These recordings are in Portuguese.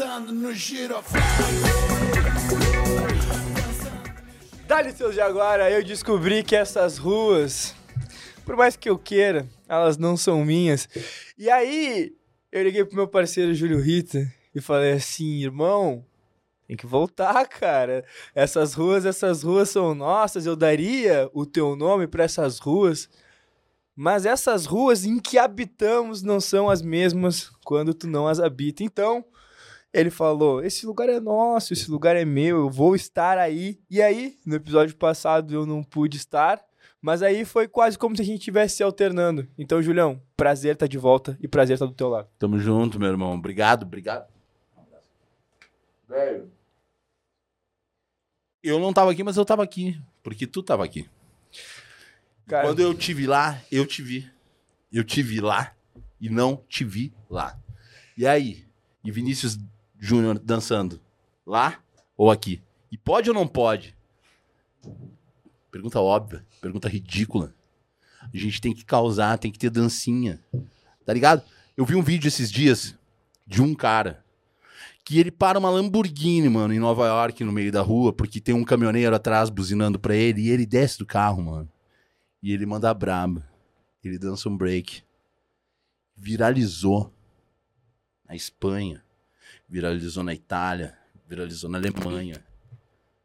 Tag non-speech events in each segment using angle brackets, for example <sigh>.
Dançando no giroflão. Dá-lhe seus de agora, eu descobri que essas ruas, por mais que eu queira, elas não são minhas. E aí, eu liguei pro meu parceiro Júlio Rita e falei assim, irmão, tem que voltar, cara. Essas ruas, essas ruas são nossas. Eu daria o teu nome para essas ruas. Mas essas ruas em que habitamos não são as mesmas quando tu não as habita. Então, ele falou: Esse lugar é nosso, esse lugar é meu, eu vou estar aí. E aí, no episódio passado eu não pude estar, mas aí foi quase como se a gente estivesse se alternando. Então, Julião, prazer estar tá de volta e prazer estar tá do teu lado. Tamo junto, meu irmão. Obrigado, obrigado. Velho. Eu não tava aqui, mas eu tava aqui. Porque tu tava aqui. Cara, Quando eu te vi lá, eu te vi. Eu te vi lá e não te vi lá. E aí? E Vinícius Júnior dançando? Lá ou aqui? E pode ou não pode? Pergunta óbvia, pergunta ridícula. A gente tem que causar, tem que ter dancinha. Tá ligado? Eu vi um vídeo esses dias de um cara que ele para uma Lamborghini, mano, em Nova York, no meio da rua, porque tem um caminhoneiro atrás buzinando pra ele, e ele desce do carro, mano. E ele manda braba. Ele dança um break. Viralizou na Espanha, viralizou na Itália, viralizou na Alemanha.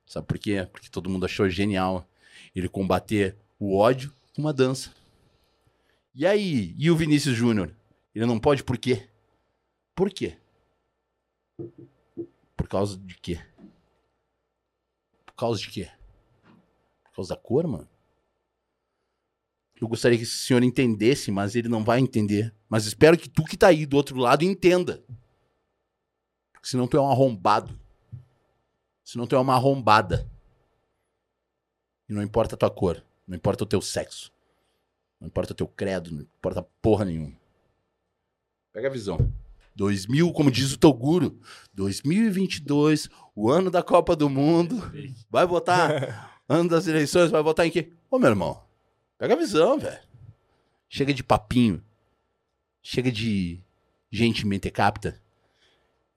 Sabe por quê? Porque todo mundo achou genial ele combater o ódio com uma dança. E aí? E o Vinícius Júnior? Ele não pode por quê? Por quê? Por causa de quê? Por causa de quê? Por causa da cor, mano? Eu gostaria que esse senhor entendesse, mas ele não vai entender. Mas espero que tu que tá aí do outro lado entenda. Senão tu é um arrombado. Senão tu é uma arrombada. E não importa a tua cor. Não importa o teu sexo. Não importa o teu credo. Não importa porra nenhuma. Pega a visão. 2000, como diz o Toguro, 2022, o ano da Copa do Mundo. Vai votar? <laughs> ano das eleições, vai votar em quê? Ô, meu irmão, pega a visão, velho. Chega de papinho. Chega de gente mentecapta.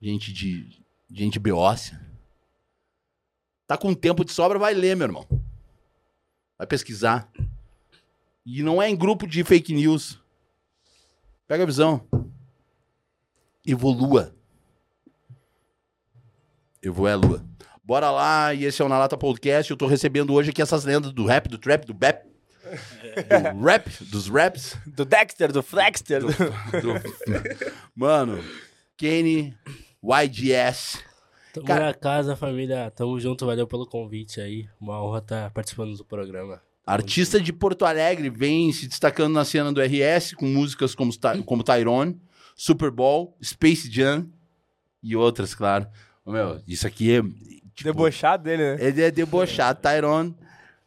Gente de. gente beócia. Tá com tempo de sobra, vai ler, meu irmão. Vai pesquisar. E não é em grupo de fake news. Pega a visão evolua. Evolua, lua. Bora lá, e esse é o Na Lata Podcast. Eu tô recebendo hoje aqui essas lendas do rap, do trap, do bap. Do <laughs> rap, dos raps. Do Dexter, do Flexter. Do, do... Mano, Kenny, YGS. Tamo Cara... na casa, família. Tamo junto, valeu pelo convite aí. Uma honra estar tá participando do programa. Artista de Porto Alegre, vem se destacando na cena do RS, com músicas como, como Tyrone. Super Bowl, Space Jam e outras, claro. Meu, isso aqui é. Tipo, debochado dele, né? Ele é debochado. <laughs> Tyron.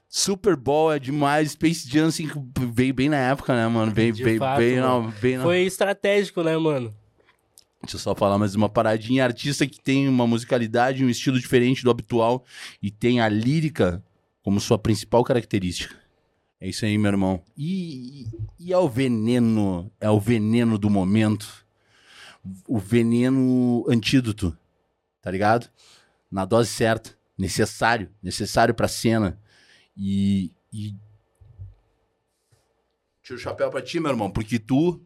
Super Bowl é demais. Space Jam, assim, veio bem na época, né, mano? Veio, veio, fato, veio, mano. Não, veio Foi estratégico, né, mano? Deixa eu só falar mais uma paradinha. Artista que tem uma musicalidade, um estilo diferente do habitual e tem a lírica como sua principal característica. É isso aí, meu irmão. E, e é o veneno, é o veneno do momento o veneno antídoto, tá ligado? Na dose certa, necessário, necessário pra cena. E, e... tiro o chapéu pra ti, meu irmão, porque tu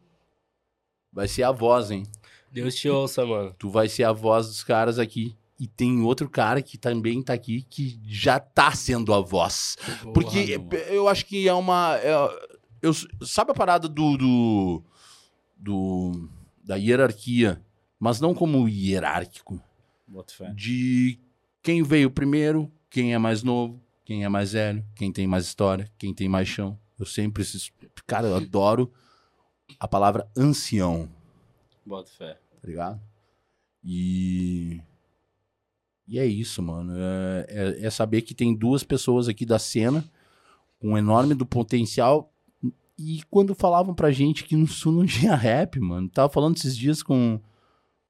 vai ser a voz, hein? Deus te ouça, mano. Tu vai ser a voz dos caras aqui. E tem outro cara que também tá aqui que já tá sendo a voz. Porque mano. eu acho que é uma. É, eu, sabe a parada do, do, do da hierarquia, mas não como hierárquico. De quem veio primeiro, quem é mais novo, quem é mais velho, quem tem mais história, quem tem mais chão. Eu sempre. Cara, eu adoro a palavra ancião. Bota fé. Tá ligado? E. E é isso, mano. É, é, é, saber que tem duas pessoas aqui da cena com enorme do potencial e quando falavam pra gente que no sul não <laughs> tinha rap, mano. Tava falando esses dias com,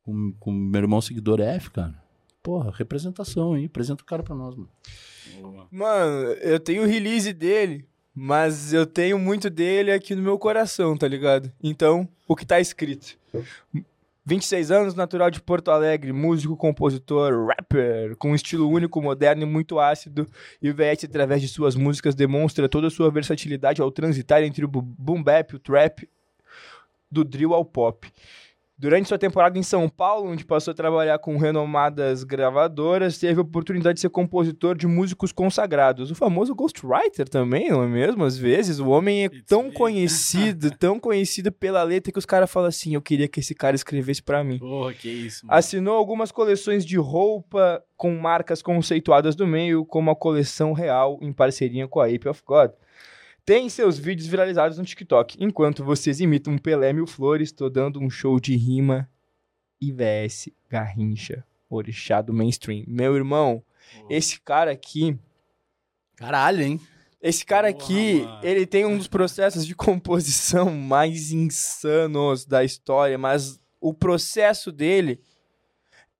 com, com meu irmão seguidor F, cara. Porra, representação aí. Apresenta o cara pra nós, mano. Mano, eu tenho o release dele, mas eu tenho muito dele aqui no meu coração, tá ligado? Então, o que tá escrito. 26 anos, natural de Porto Alegre, músico, compositor, rapper, com um estilo único, moderno e muito ácido. E o VS, através de suas músicas, demonstra toda a sua versatilidade ao transitar entre o boom bap, o trap, do drill ao pop. Durante sua temporada em São Paulo, onde passou a trabalhar com renomadas gravadoras, teve a oportunidade de ser compositor de músicos consagrados. O famoso ghostwriter também, não é mesmo? Às vezes, o homem é tão conhecido, <laughs> tão conhecido pela letra que os caras falam assim, eu queria que esse cara escrevesse pra mim. Porra, que isso, mano. Assinou algumas coleções de roupa com marcas conceituadas do meio, como a coleção Real, em parceria com a Ape of God. Tem seus vídeos viralizados no TikTok. Enquanto vocês imitam um Pelé Mil Flores, tô dando um show de rima IVS Garrincha, orixá do mainstream. Meu irmão, esse cara aqui, Caralho, hein? esse cara aqui, mano. ele tem um dos processos de composição mais insanos da história, mas o processo dele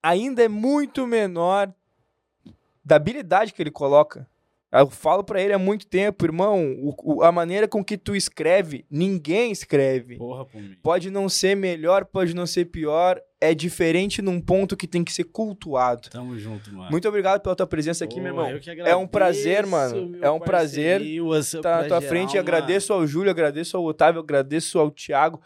ainda é muito menor da habilidade que ele coloca. Eu falo pra ele há muito tempo, irmão, o- o- a maneira com que tu escreve, ninguém escreve. Porra. Pode não ser melhor, pode não ser pior, é diferente num ponto que tem que ser cultuado. Tamo junto, mano. Muito obrigado pela tua presença aqui, meu irmão. que É um prazer, agradeço, mano. É um prazer parceirinho, você Tá na tua geral, frente, mano. agradeço ao Júlio, agradeço ao Otávio, agradeço ao Thiago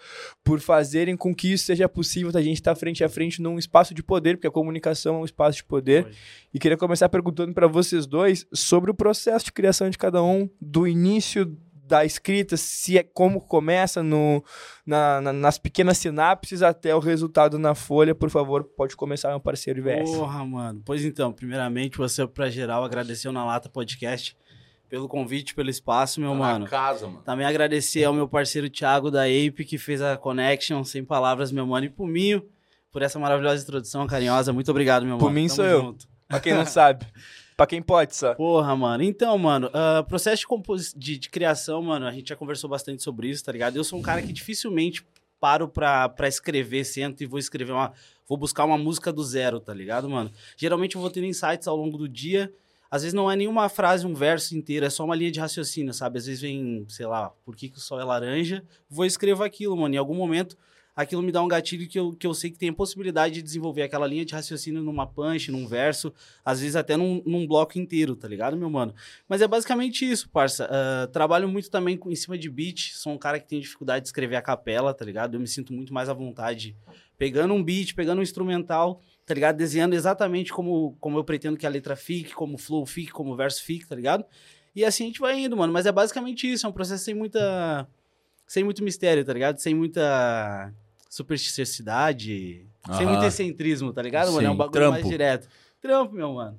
por fazerem com que isso seja possível, da gente estar frente a frente num espaço de poder, porque a comunicação é um espaço de poder. Foi. E queria começar perguntando para vocês dois sobre o processo de criação de cada um, do início da escrita, se é como começa no, na- na- nas pequenas sinapses até o resultado na folha. Por favor, pode começar, meu parceiro IVS. Porra, mano. Pois então, primeiramente, você pra geral agradeceu na Lata Podcast pelo convite, pelo espaço, meu Tá mano. Na casa, mano. Também agradecer ao meu parceiro Thiago da Ape, que fez a connection, sem palavras, meu mano, e pro Minho, por essa maravilhosa introdução carinhosa. Muito obrigado, meu Por mano. mim Tamo sou eu. junto. Pra quem não sabe, <laughs> pra quem pode, só. Porra, mano. Então, mano, ah, processo de, de, de criação, mano, a gente já conversou bastante sobre isso, tá ligado? Eu sou um cara que dificilmente paro pra, pra escrever, sento e vou escrever uma. Vou buscar uma música do zero, tá ligado, mano? Geralmente eu vou tendo insights ao longo do dia. Às vezes não é nenhuma frase, um verso inteiro, é só uma linha de raciocínio, sabe? Às vezes vem, sei lá, por que, que o sol é laranja? Vou escrever aquilo, mano. Em algum momento aquilo me dá um gatilho que eu, que eu sei que tem a possibilidade de desenvolver aquela linha de raciocínio numa punch, num verso, às vezes até num, num bloco inteiro, tá ligado, meu mano? Mas é basicamente isso, parça. Ah, trabalho muito também com, em cima de beat, sou um cara que tem dificuldade de escrever a capela, tá ligado? Eu me sinto muito mais à vontade pegando um beat, pegando um instrumental, tá ligado? Desenhando exatamente como, como eu pretendo que a letra fique, como o flow fique, como o verso fique, tá ligado? E assim a gente vai indo, mano. Mas é basicamente isso, é um processo sem muita. sem muito mistério, tá ligado? Sem muita supersticiosidade, sem Aham. muito excentrismo, tá ligado, mano? É um bagulho mais trampo. direto. Trampo, meu mano.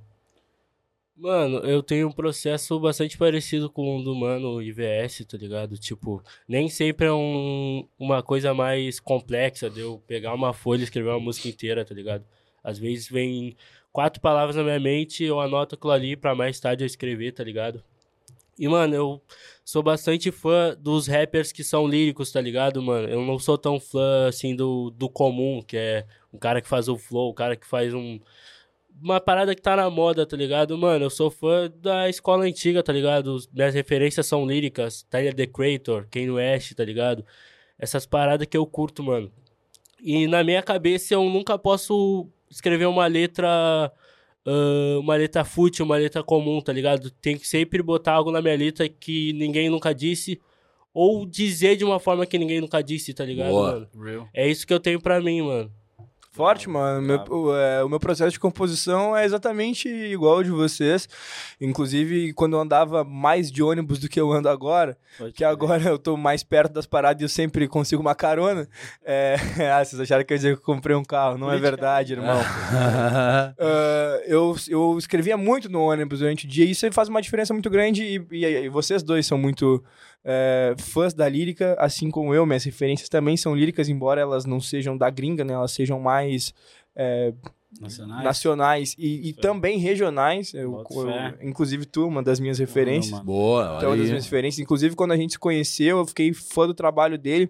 Mano, eu tenho um processo bastante parecido com o do mano IVS, tá ligado? Tipo, nem sempre é um, uma coisa mais complexa de eu pegar uma folha e escrever uma música inteira, tá ligado? Às vezes vem quatro palavras na minha mente, eu anoto aquilo ali pra mais tarde eu escrever, tá ligado? E, mano, eu sou bastante fã dos rappers que são líricos, tá ligado, mano? Eu não sou tão fã, assim, do, do comum, que é um cara que faz o flow, o cara que faz um, uma parada que tá na moda, tá ligado? Mano, eu sou fã da escola antiga, tá ligado? Minhas referências são líricas, Tyler, The Creator, Kanye West, tá ligado? Essas paradas que eu curto, mano. E na minha cabeça eu nunca posso escrever uma letra. Ah, uma letra fútil, uma letra comum, tá ligado? Tem que sempre botar algo na minha letra que ninguém nunca disse. Ou dizer de uma forma que ninguém nunca disse, tá ligado, Boa. mano? Real. É isso que eu tenho pra mim, mano. Forte, mano. Meu- o, é, o meu processo de composição é exatamente igual ao de vocês. Inclusive, quando eu andava mais de ônibus do que eu ando agora, que agora eu tô mais perto das paradas e eu sempre consigo uma carona. É... <laughs> ah, vocês acharam que eu ia dizer que eu comprei um carro. Não é verdade, irmão. <laughs> Ah, eu, eu escrevia muito no ônibus durante o dia e isso faz uma diferença muito grande. E, e- e vocês dois são muito é, fãs da lírica, assim como eu. Minhas referências também são líricas, embora elas não sejam da gringa, né? Elas sejam mais é, Nacionais. nacionais e, e também regionais. Eu, eu- inclusive, tu, uma das minhas referências. mano. Boa, Então, uma das minhas referências. Inclusive, quando a gente se conheceu, eu fiquei fã do trabalho dele.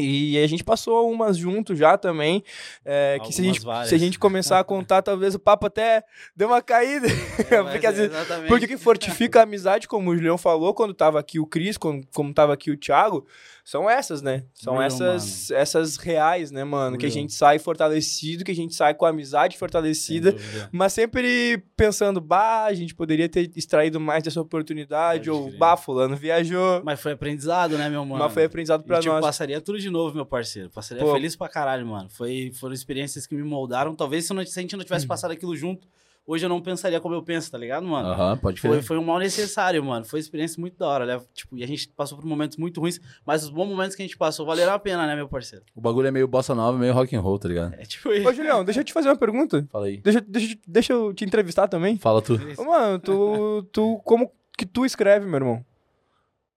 E a gente passou umas junto já também. é, que se a, gente, se a gente começar a contar, talvez o papo até deu uma caída. É, <laughs> porque, é às vezes- exatamente. porque que fortifica a amizade, como o Julião falou, quando tava aqui o Cris, como, como tava aqui o Thiago, são essas, né? São Real, essas, essas reais, né, mano? Que a gente sai fortalecido, que a gente sai com a amizade fortalecida. Mas sempre pensando, bah, a gente poderia ter extraído mais dessa oportunidade, Pode ou crer. bah, fulano viajou. Mas foi aprendizado, né, meu mano? Mas foi aprendizado pra e, tipo, nós. passaria tudo de novo, meu parceiro. Passaria Pô. feliz pra caralho, mano. Foi, foram experiências que me moldaram. Talvez se, não- se a gente não tivesse <clears throat> passado aquilo junto, hoje eu não pensaria como eu penso, tá ligado, mano? Aham, pode Foi, foi um mal necessário, mano. Foi uma experiência muito da hora, né? Tipo, e a gente passou por momentos muito ruins, mas os bons momentos que a gente passou valeram a pena, né, meu parceiro? O bagulho é meio bossa nova, meio rock and roll, tá ligado? É tipo isso. Ô, Julião, deixa eu te fazer uma pergunta. Fala aí. Deixa, deixa, deixa eu te entrevistar também. Fala tu. Ô, mano, tu, tu, como que tu escreve, meu irmão?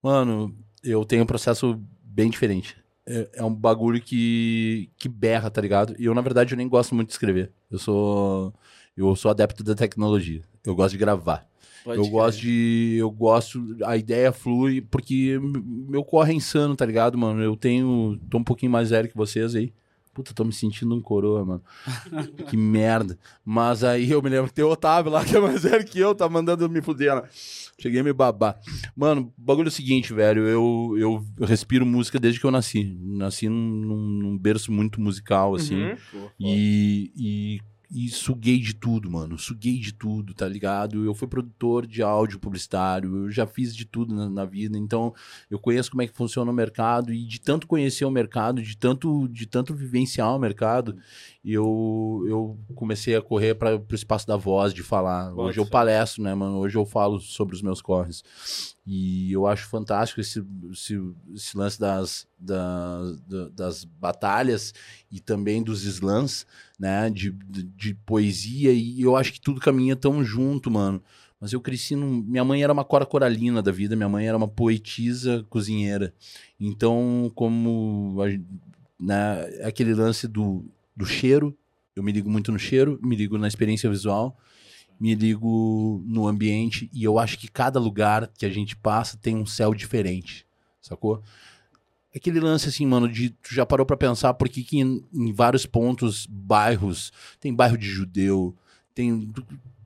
Mano, eu tenho um processo bem diferente. É, é um bagulho que, que berra, tá ligado? E eu, na verdade, eu nem gosto muito de escrever. Eu sou. Eu sou adepto da tecnologia. Eu gosto de gravar. Pode eu crer. gosto de. Eu gosto. A ideia flui, porque meu corre é insano, tá ligado, mano? Eu tenho. Tô um pouquinho mais velho que vocês aí. Puta, tô me sentindo um coroa, mano. <laughs> que merda. Mas aí eu me lembro que tem o Otávio lá, <laughs> que é mais velho que eu, tá mandando me fuder, né? Cheguei a me babar. Mano, o bagulho é o seguinte, velho. Eu, eu respiro música desde que eu nasci. Nasci num, num- berço muito musical, assim. Uhum. E, e, e suguei de tudo, mano. Suguei de tudo, tá ligado? Eu fui produtor de áudio publicitário, eu já fiz de tudo na, na vida, então eu conheço como é que funciona o mercado e de tanto conhecer o mercado, de tanto, de tanto vivenciar o mercado, eu, eu comecei a correr para o espaço da voz, de falar. Hoje eu palestro, né, mano? Hoje eu falo sobre os meus corres. E eu acho fantástico esse, esse, esse lance das, das, da- das batalhas e também dos slams, né? De, de, de poesia, e eu acho que tudo caminha tão junto, mano. Mas eu cresci num... Minha mãe era uma cora coralina da vida, minha mãe era uma poetisa cozinheira. Então, como né, aquele lance do, do cheiro, eu me ligo muito no cheiro, me ligo na experiência visual, me ligo no ambiente, e eu acho que cada lugar que a gente passa tem um céu diferente, sacou? Aquele lance assim, mano, de tu já parou pra pensar por que, que em, em vários pontos, bairros, tem bairro de judeu, tem.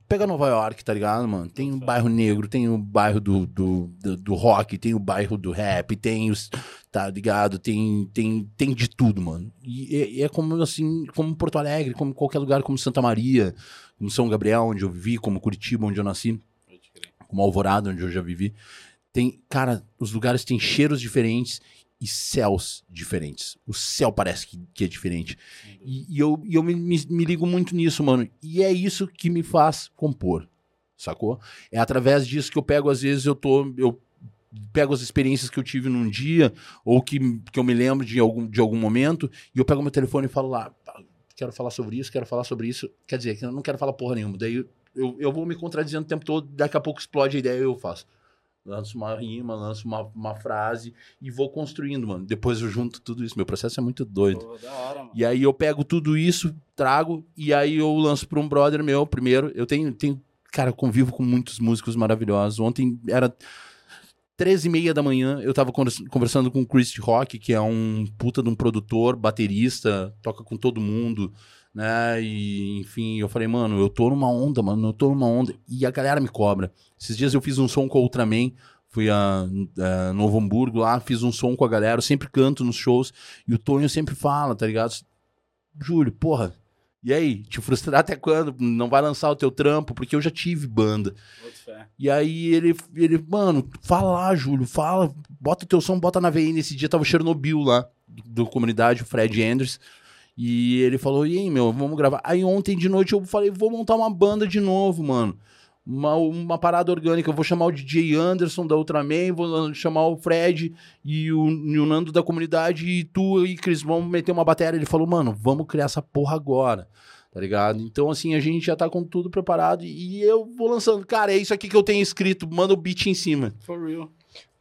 Pega Nova York, tá ligado, mano? Tem o bairro negro, tem o bairro do, do, do, do rock, tem o bairro do rap, tem os. Tá ligado? Tem, tem, tem de tudo, mano. E é, e é como assim, como Porto Alegre, como qualquer lugar, como Santa Maria, como São Gabriel, onde eu vivi, como Curitiba, onde eu nasci, como Alvorada, onde eu já vivi. Tem, cara, os lugares têm cheiros diferentes e céus diferentes. O céu parece que, que é diferente. E, e eu, e eu me, me, me ligo muito nisso, mano. E é isso que me faz compor, sacou? É através disso que eu pego, às vezes, eu tô. Eu pego as experiências que eu tive num dia, ou que, que eu me lembro de algum, de algum momento, e eu pego meu telefone e falo lá, "Pá, quero falar sobre isso, quero falar sobre isso. Quer dizer, que eu não quero falar porra nenhuma. Daí eu, eu vou me contradizendo o tempo todo, daqui a pouco explode a ideia e eu faço. Lanço uma rima, lanço uma, uma frase e vou construindo, mano. Depois eu junto tudo isso. Meu processo é muito doido. Pô, hora. E aí eu pego tudo isso, trago, e aí eu lanço pra um brother meu primeiro. Eu tenho, tenho cara, eu convivo com muitos músicos maravilhosos. Ontem era 13 e meia da manhã, eu tava convers- conversando com o Chris Rock, que é um puta de um produtor, baterista, toca com todo mundo, né? E, enfim, eu falei, mano, eu tô numa onda, mano, eu tô numa onda. E a galera me cobra. Esses dias eu fiz um som com a Ultraman, fui a, a Novo Hamburgo lá, fiz um som com a galera, eu sempre canto nos shows, e o Tonho sempre fala, tá ligado? Júlio, porra, e aí? Te frustrar até quando? Não vai lançar o teu trampo? Porque eu já tive banda. Fé. E aí ele, ele, mano, fala lá, Júlio, fala, bota o teu som, bota na VN. Nesse dia tava o Chernobyl lá, do, do comunidade, o Fred Anders. E ele falou, e aí, meu, vamos gravar. Aí ontem de noite eu falei, vou montar uma banda de novo, mano. Uma, uma parada orgânica. Eu vou chamar o DJ Anderson da Ultraman, vou chamar o Fred e o, e o Nando da comunidade, e tu e Cris vamos meter uma bateria. Ele falou, mano, vamos criar essa porra agora. Tá ligado? Então, assim, a gente já tá com tudo preparado e eu vou lançando. Cara, é isso aqui que eu tenho escrito, manda o beat em cima. For real.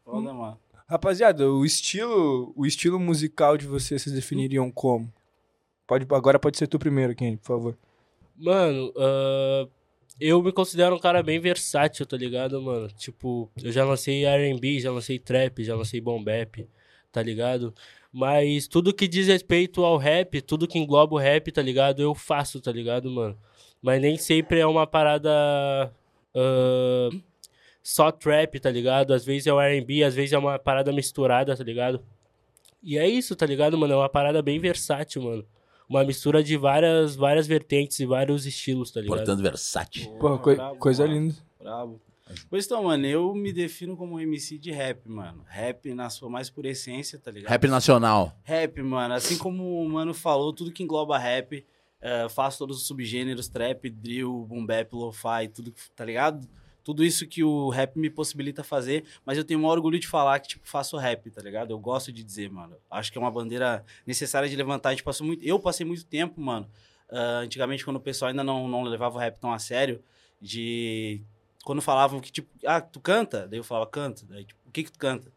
Foda, mano. Rapaziada, o estilo, o estilo musical de vocês, vocês definiriam como? Pode, agora pode ser tu primeiro, Kenny, por favor. Mano, ah, eu me considero um cara bem versátil, tá ligado, mano? Tipo, eu já lancei R&B, já lancei trap, já lancei boom bap, tá ligado? Mas tudo que diz respeito ao rap, tudo que engloba o rap, tá ligado? Eu faço, tá ligado, mano? Mas nem sempre é uma parada ah, só trap, tá ligado? Às vezes é o R&B, às vezes é uma parada misturada, tá ligado? E é isso, tá ligado, mano? É uma parada bem versátil, mano. Uma mistura de várias, várias vertentes e vários estilos, tá ligado? Portanto, versátil. Pô, coi- brabo, coisa mano. linda. Brabo. Pois então, mano, eu me defino como um MC de rap, mano. Rap na sua mais pura essência, tá ligado? Rap nacional. Rap, mano. Assim como o mano falou, tudo que engloba rap, eh, faço todos os subgêneros, trap, drill, boom bap, lo-fi, tudo, tá ligado? Tudo isso que o rap me possibilita fazer, mas eu tenho o maior orgulho de falar que, tipo, faço rap, tá ligado? Eu gosto de dizer, mano. Acho que é uma bandeira necessária de levantar. A gente passou muito... Eu passei muito tempo, mano, ah, antigamente, quando o pessoal ainda não, não levava o rap tão a sério, de... Quando falavam que, tipo, ah, tu canta? Daí eu falava, canto. Daí, tipo, o que que tu canta?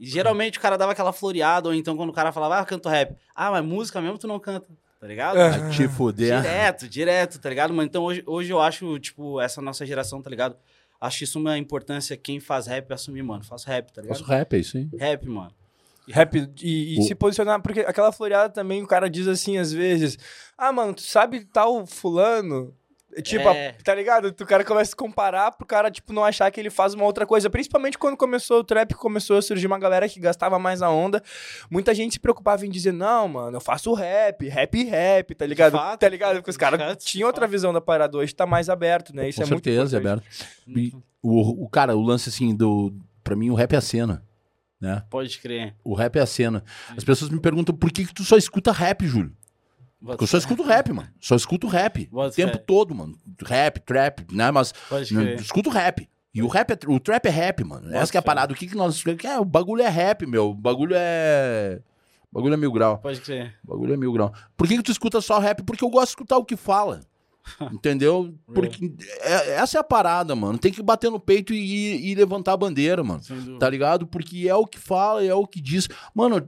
E geralmente o cara dava aquela floreada, ou então quando o cara falava, ah, canto rap. Ah, mas música mesmo tu não canta, tá ligado? É. Te fuder. Direto, direto, tá ligado, mano? Então hoje, hoje eu acho, tipo, essa nossa geração, tá ligado? Acho isso uma importância quem faz rap assumir, mano. Faço rap, tá ligado? Faço rap, é isso aí. Rap, mano. Rap e, e O- se posicionar, porque aquela floreada também o cara diz assim às vezes: Ah, mano, tu sabe tal fulano? Tipo, É. tá ligado? O cara começa a se comparar pro cara, tipo, não achar que ele faz uma outra coisa. Principalmente quando começou o trap, começou a surgir uma galera que gastava mais a onda. Muita gente se preocupava em dizer, não, mano, eu faço rap, rap rap, tá ligado? fato, tá ligado? Porque os caras tinham outra fato. visão da parada. Hoje tá mais aberto, né? Isso Com é muito certeza, é importante. aberto. E O, o cara, o lance assim do. Pra mim, o rap é a cena. Né? Pode crer. O rap é a cena. As pessoas me perguntam por que, que tu só escuta rap, Júlio? Porque eu só escuto rap, mano. Só escuto rap. O tempo fé. todo, mano. Rap, trap, né? Mas escuto rap. E o rap é, o trap é rap, mano. Essa que é a parada. O que, que nós. É, o bagulho é rap, meu. O bagulho é. O bagulho é mil grau. Pode crer. O bagulho é mil grau. Por que, que tu escuta só rap? Porque eu gosto de escutar o que fala. <laughs> Entendeu? Porque é- essa é a parada, mano. Tem que bater no peito e, e levantar a bandeira, mano. Tá ligado? Porque é o que fala, é o que diz. Mano,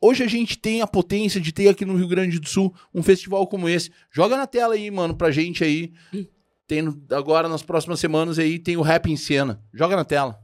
hoje a gente tem a potência de ter aqui no Rio Grande do Sul um festival como esse. Joga na tela aí, mano, pra gente aí. Tem no- agora, nas próximas semanas aí, tem o Rap em Cena. Joga na tela.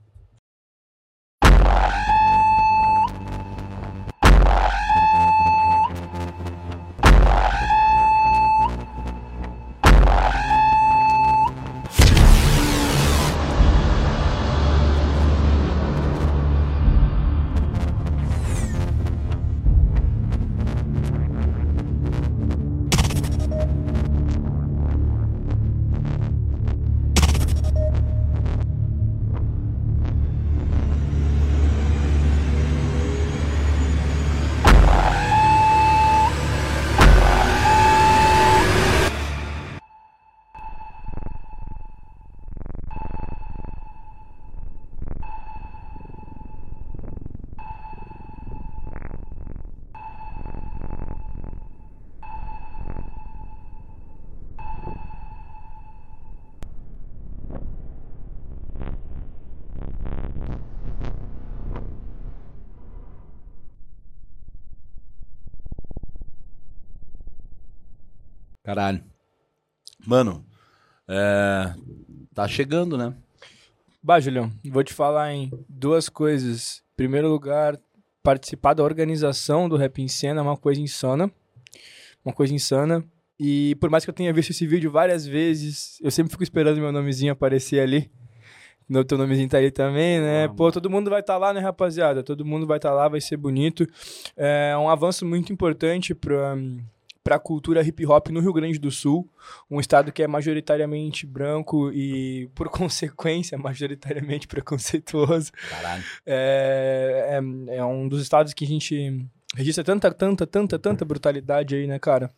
Caralho. Mano, é, tá chegando, né? Bah, Julião, vou te falar em duas coisas. Em primeiro lugar, participar da organização do Rap em Cena é uma coisa insana. Uma coisa insana. E por mais que eu tenha visto esse vídeo várias vezes, eu sempre fico esperando meu nomezinho aparecer ali. No teu nomezinho tá ali também, né? Ah, Pô, todo mundo vai estar lá, né, rapaziada? Todo mundo vai estar lá, vai ser bonito. É um avanço muito importante pra, pra cultura hip hop no Rio Grande do Sul. Um estado que é majoritariamente branco e, por <laughs> consequência, majoritariamente preconceituoso. Caralho. É, é, é um dos estados que a gente registra tanta, tanta, tanta, tanta brutalidade aí, né, cara?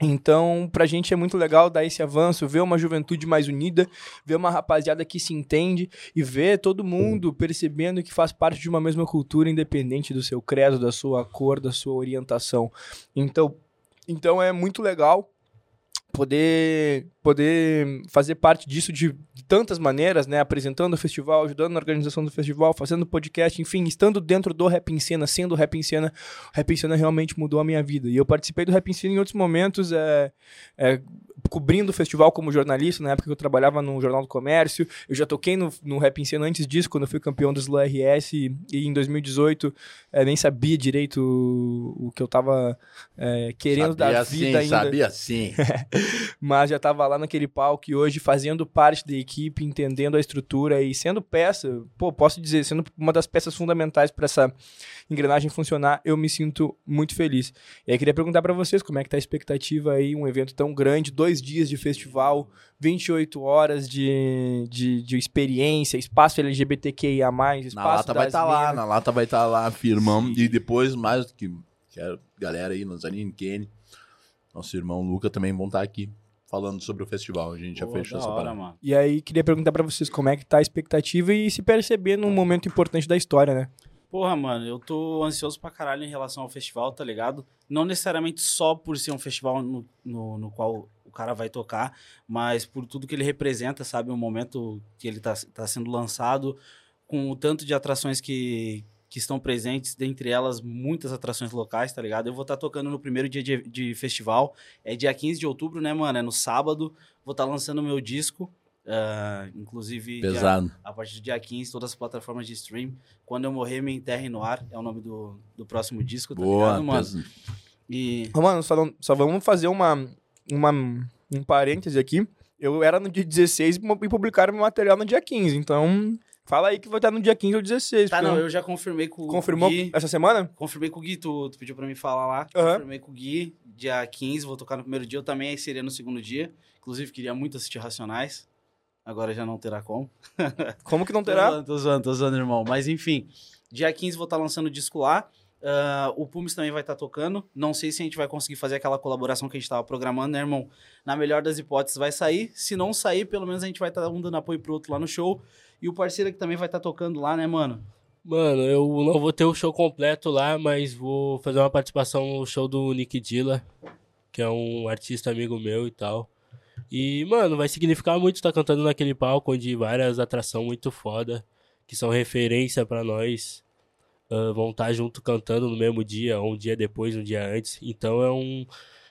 Então, pra gente é muito legal dar esse avanço, ver uma juventude mais unida, ver uma rapaziada que se entende e ver todo mundo percebendo que faz parte de uma mesma cultura, independente do seu credo, da sua cor, da sua orientação. Então, então é muito legal poder poder fazer parte disso de, tantas maneiras, né, apresentando o festival, ajudando na organização do festival, fazendo podcast, enfim, estando dentro do Rap em Cena, sendo Rap em Cena, Rap em Cena realmente mudou a minha vida. E eu participei do Rap em Cena em outros momentos, é, é, cobrindo o festival como jornalista, na época que eu trabalhava no Jornal do Comércio. Eu já toquei no, no Rap em Cena antes disso, quando eu fui campeão do Slam RS. E, e em 2018 eh, nem sabia direito o, o que eu tava eh, querendo sabia da sim, vida ainda. Sabia sim. <laughs> Mas já tava lá naquele palco e hoje fazendo parte da equipe, entendendo a estrutura e sendo peça, pô, posso dizer, sendo uma das peças fundamentais para essa engrenagem funcionar, eu me sinto muito feliz. E aí queria perguntar para vocês como é que tá a expectativa aí, um evento tão grande, dois dias de festival, 28 horas de, de, de experiência, espaço LGBTQIA+, espaço Na lata vai estar lá, minas. na lata vai estar lá, firmão. E depois, mais do que, que a galera aí, Nazarinho, Kenny, nosso irmão Luca também vão estar aqui falando sobre o festival. A gente já fechou essa hora, parada. mano. E aí queria perguntar para vocês como é que tá a expectativa e se perceber num momento importante da história, né? Porra, mano, eu tô ansioso pra caralho em relação ao festival, tá ligado? Não necessariamente só por ser um festival no, no, no qual cara vai tocar, mas por tudo que ele representa, sabe? O momento que ele tá, tá sendo lançado, com o tanto de atrações que, que estão presentes, dentre elas muitas atrações locais, tá ligado? Eu vou estar tocando no primeiro dia de, de festival, é dia 15 de outubro, né, mano? É no sábado, vou estar lançando o meu disco, ah, inclusive... dia- Pesado. a partir do dia 15, todas as plataformas de stream. Quando eu morrer, me enterre no ar. É o nome do, do próximo disco, tá Boa, ligado, mano? pesa- E. Ô, Mano, só, não- só vamos fazer uma, uma, um parêntese aqui. Eu era no dia 16 e publicaram meu material no dia 15. Então, fala aí que vai estar no dia 15 ou 16. Tá, não, eu- já confirmei com Confirmou o Gui. essa semana? Confirmei com o Gui, tu, tu pediu pra mim falar lá. Aham. Confirmei com o Gui, dia 15, vou tocar no primeiro dia. Eu também seria no segundo dia. Inclusive, queria muito assistir Racionais. Agora já não terá como. Como que não <laughs> Tô terá? zoando, tô zoando, tô zoando, irmão. Mas enfim, dia 15 vou estar lançando o disco lá. Ah, o Pumes também vai estar tocando. Não sei se a gente vai conseguir fazer aquela colaboração que a gente tava programando, né, irmão? Na melhor das hipóteses, vai sair. Se não sair, pelo menos a gente vai estar um dando apoio pro outro lá no show. E o parceiro que também vai estar tocando lá, né, mano? Mano, eu não vou ter o show completo lá, mas vou fazer uma participação no show do Nick Dilla, que é um artista amigo meu e tal. E, mano, vai significar muito estar cantando naquele palco onde várias atrações muito foda, que são referência pra nós, ah, vão estar junto cantando no mesmo dia, ou um dia depois, um dia antes. Então é um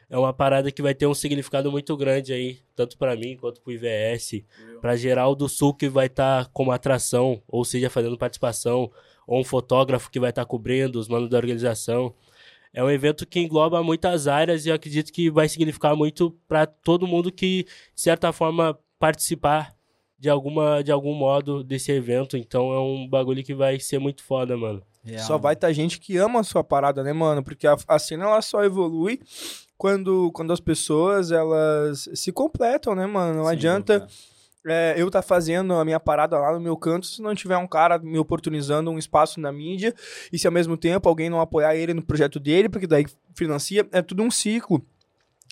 é uma parada que vai ter um significado muito grande aí, tanto pra mim quanto pro IVS, pra geral do Sul que vai estar como atração, ou seja, fazendo participação, ou um fotógrafo que vai estar cobrindo, os manos da organização. É um evento que engloba muitas áreas e eu acredito que vai significar muito pra todo mundo que, de certa forma, participar de alguma de algum modo desse evento. Então é um bagulho que vai ser muito foda, mano. Real, Só vai estar gente que ama a sua parada, né, mano? Porque a, a cena ela só evolui quando, quando as pessoas elas se completam, né, mano? Não Sem adianta é, eu tá fazendo a minha parada lá no meu canto se não tiver um cara me oportunizando um espaço na mídia e se ao mesmo tempo alguém não apoiar ele no projeto dele, porque daí financia, é tudo um ciclo.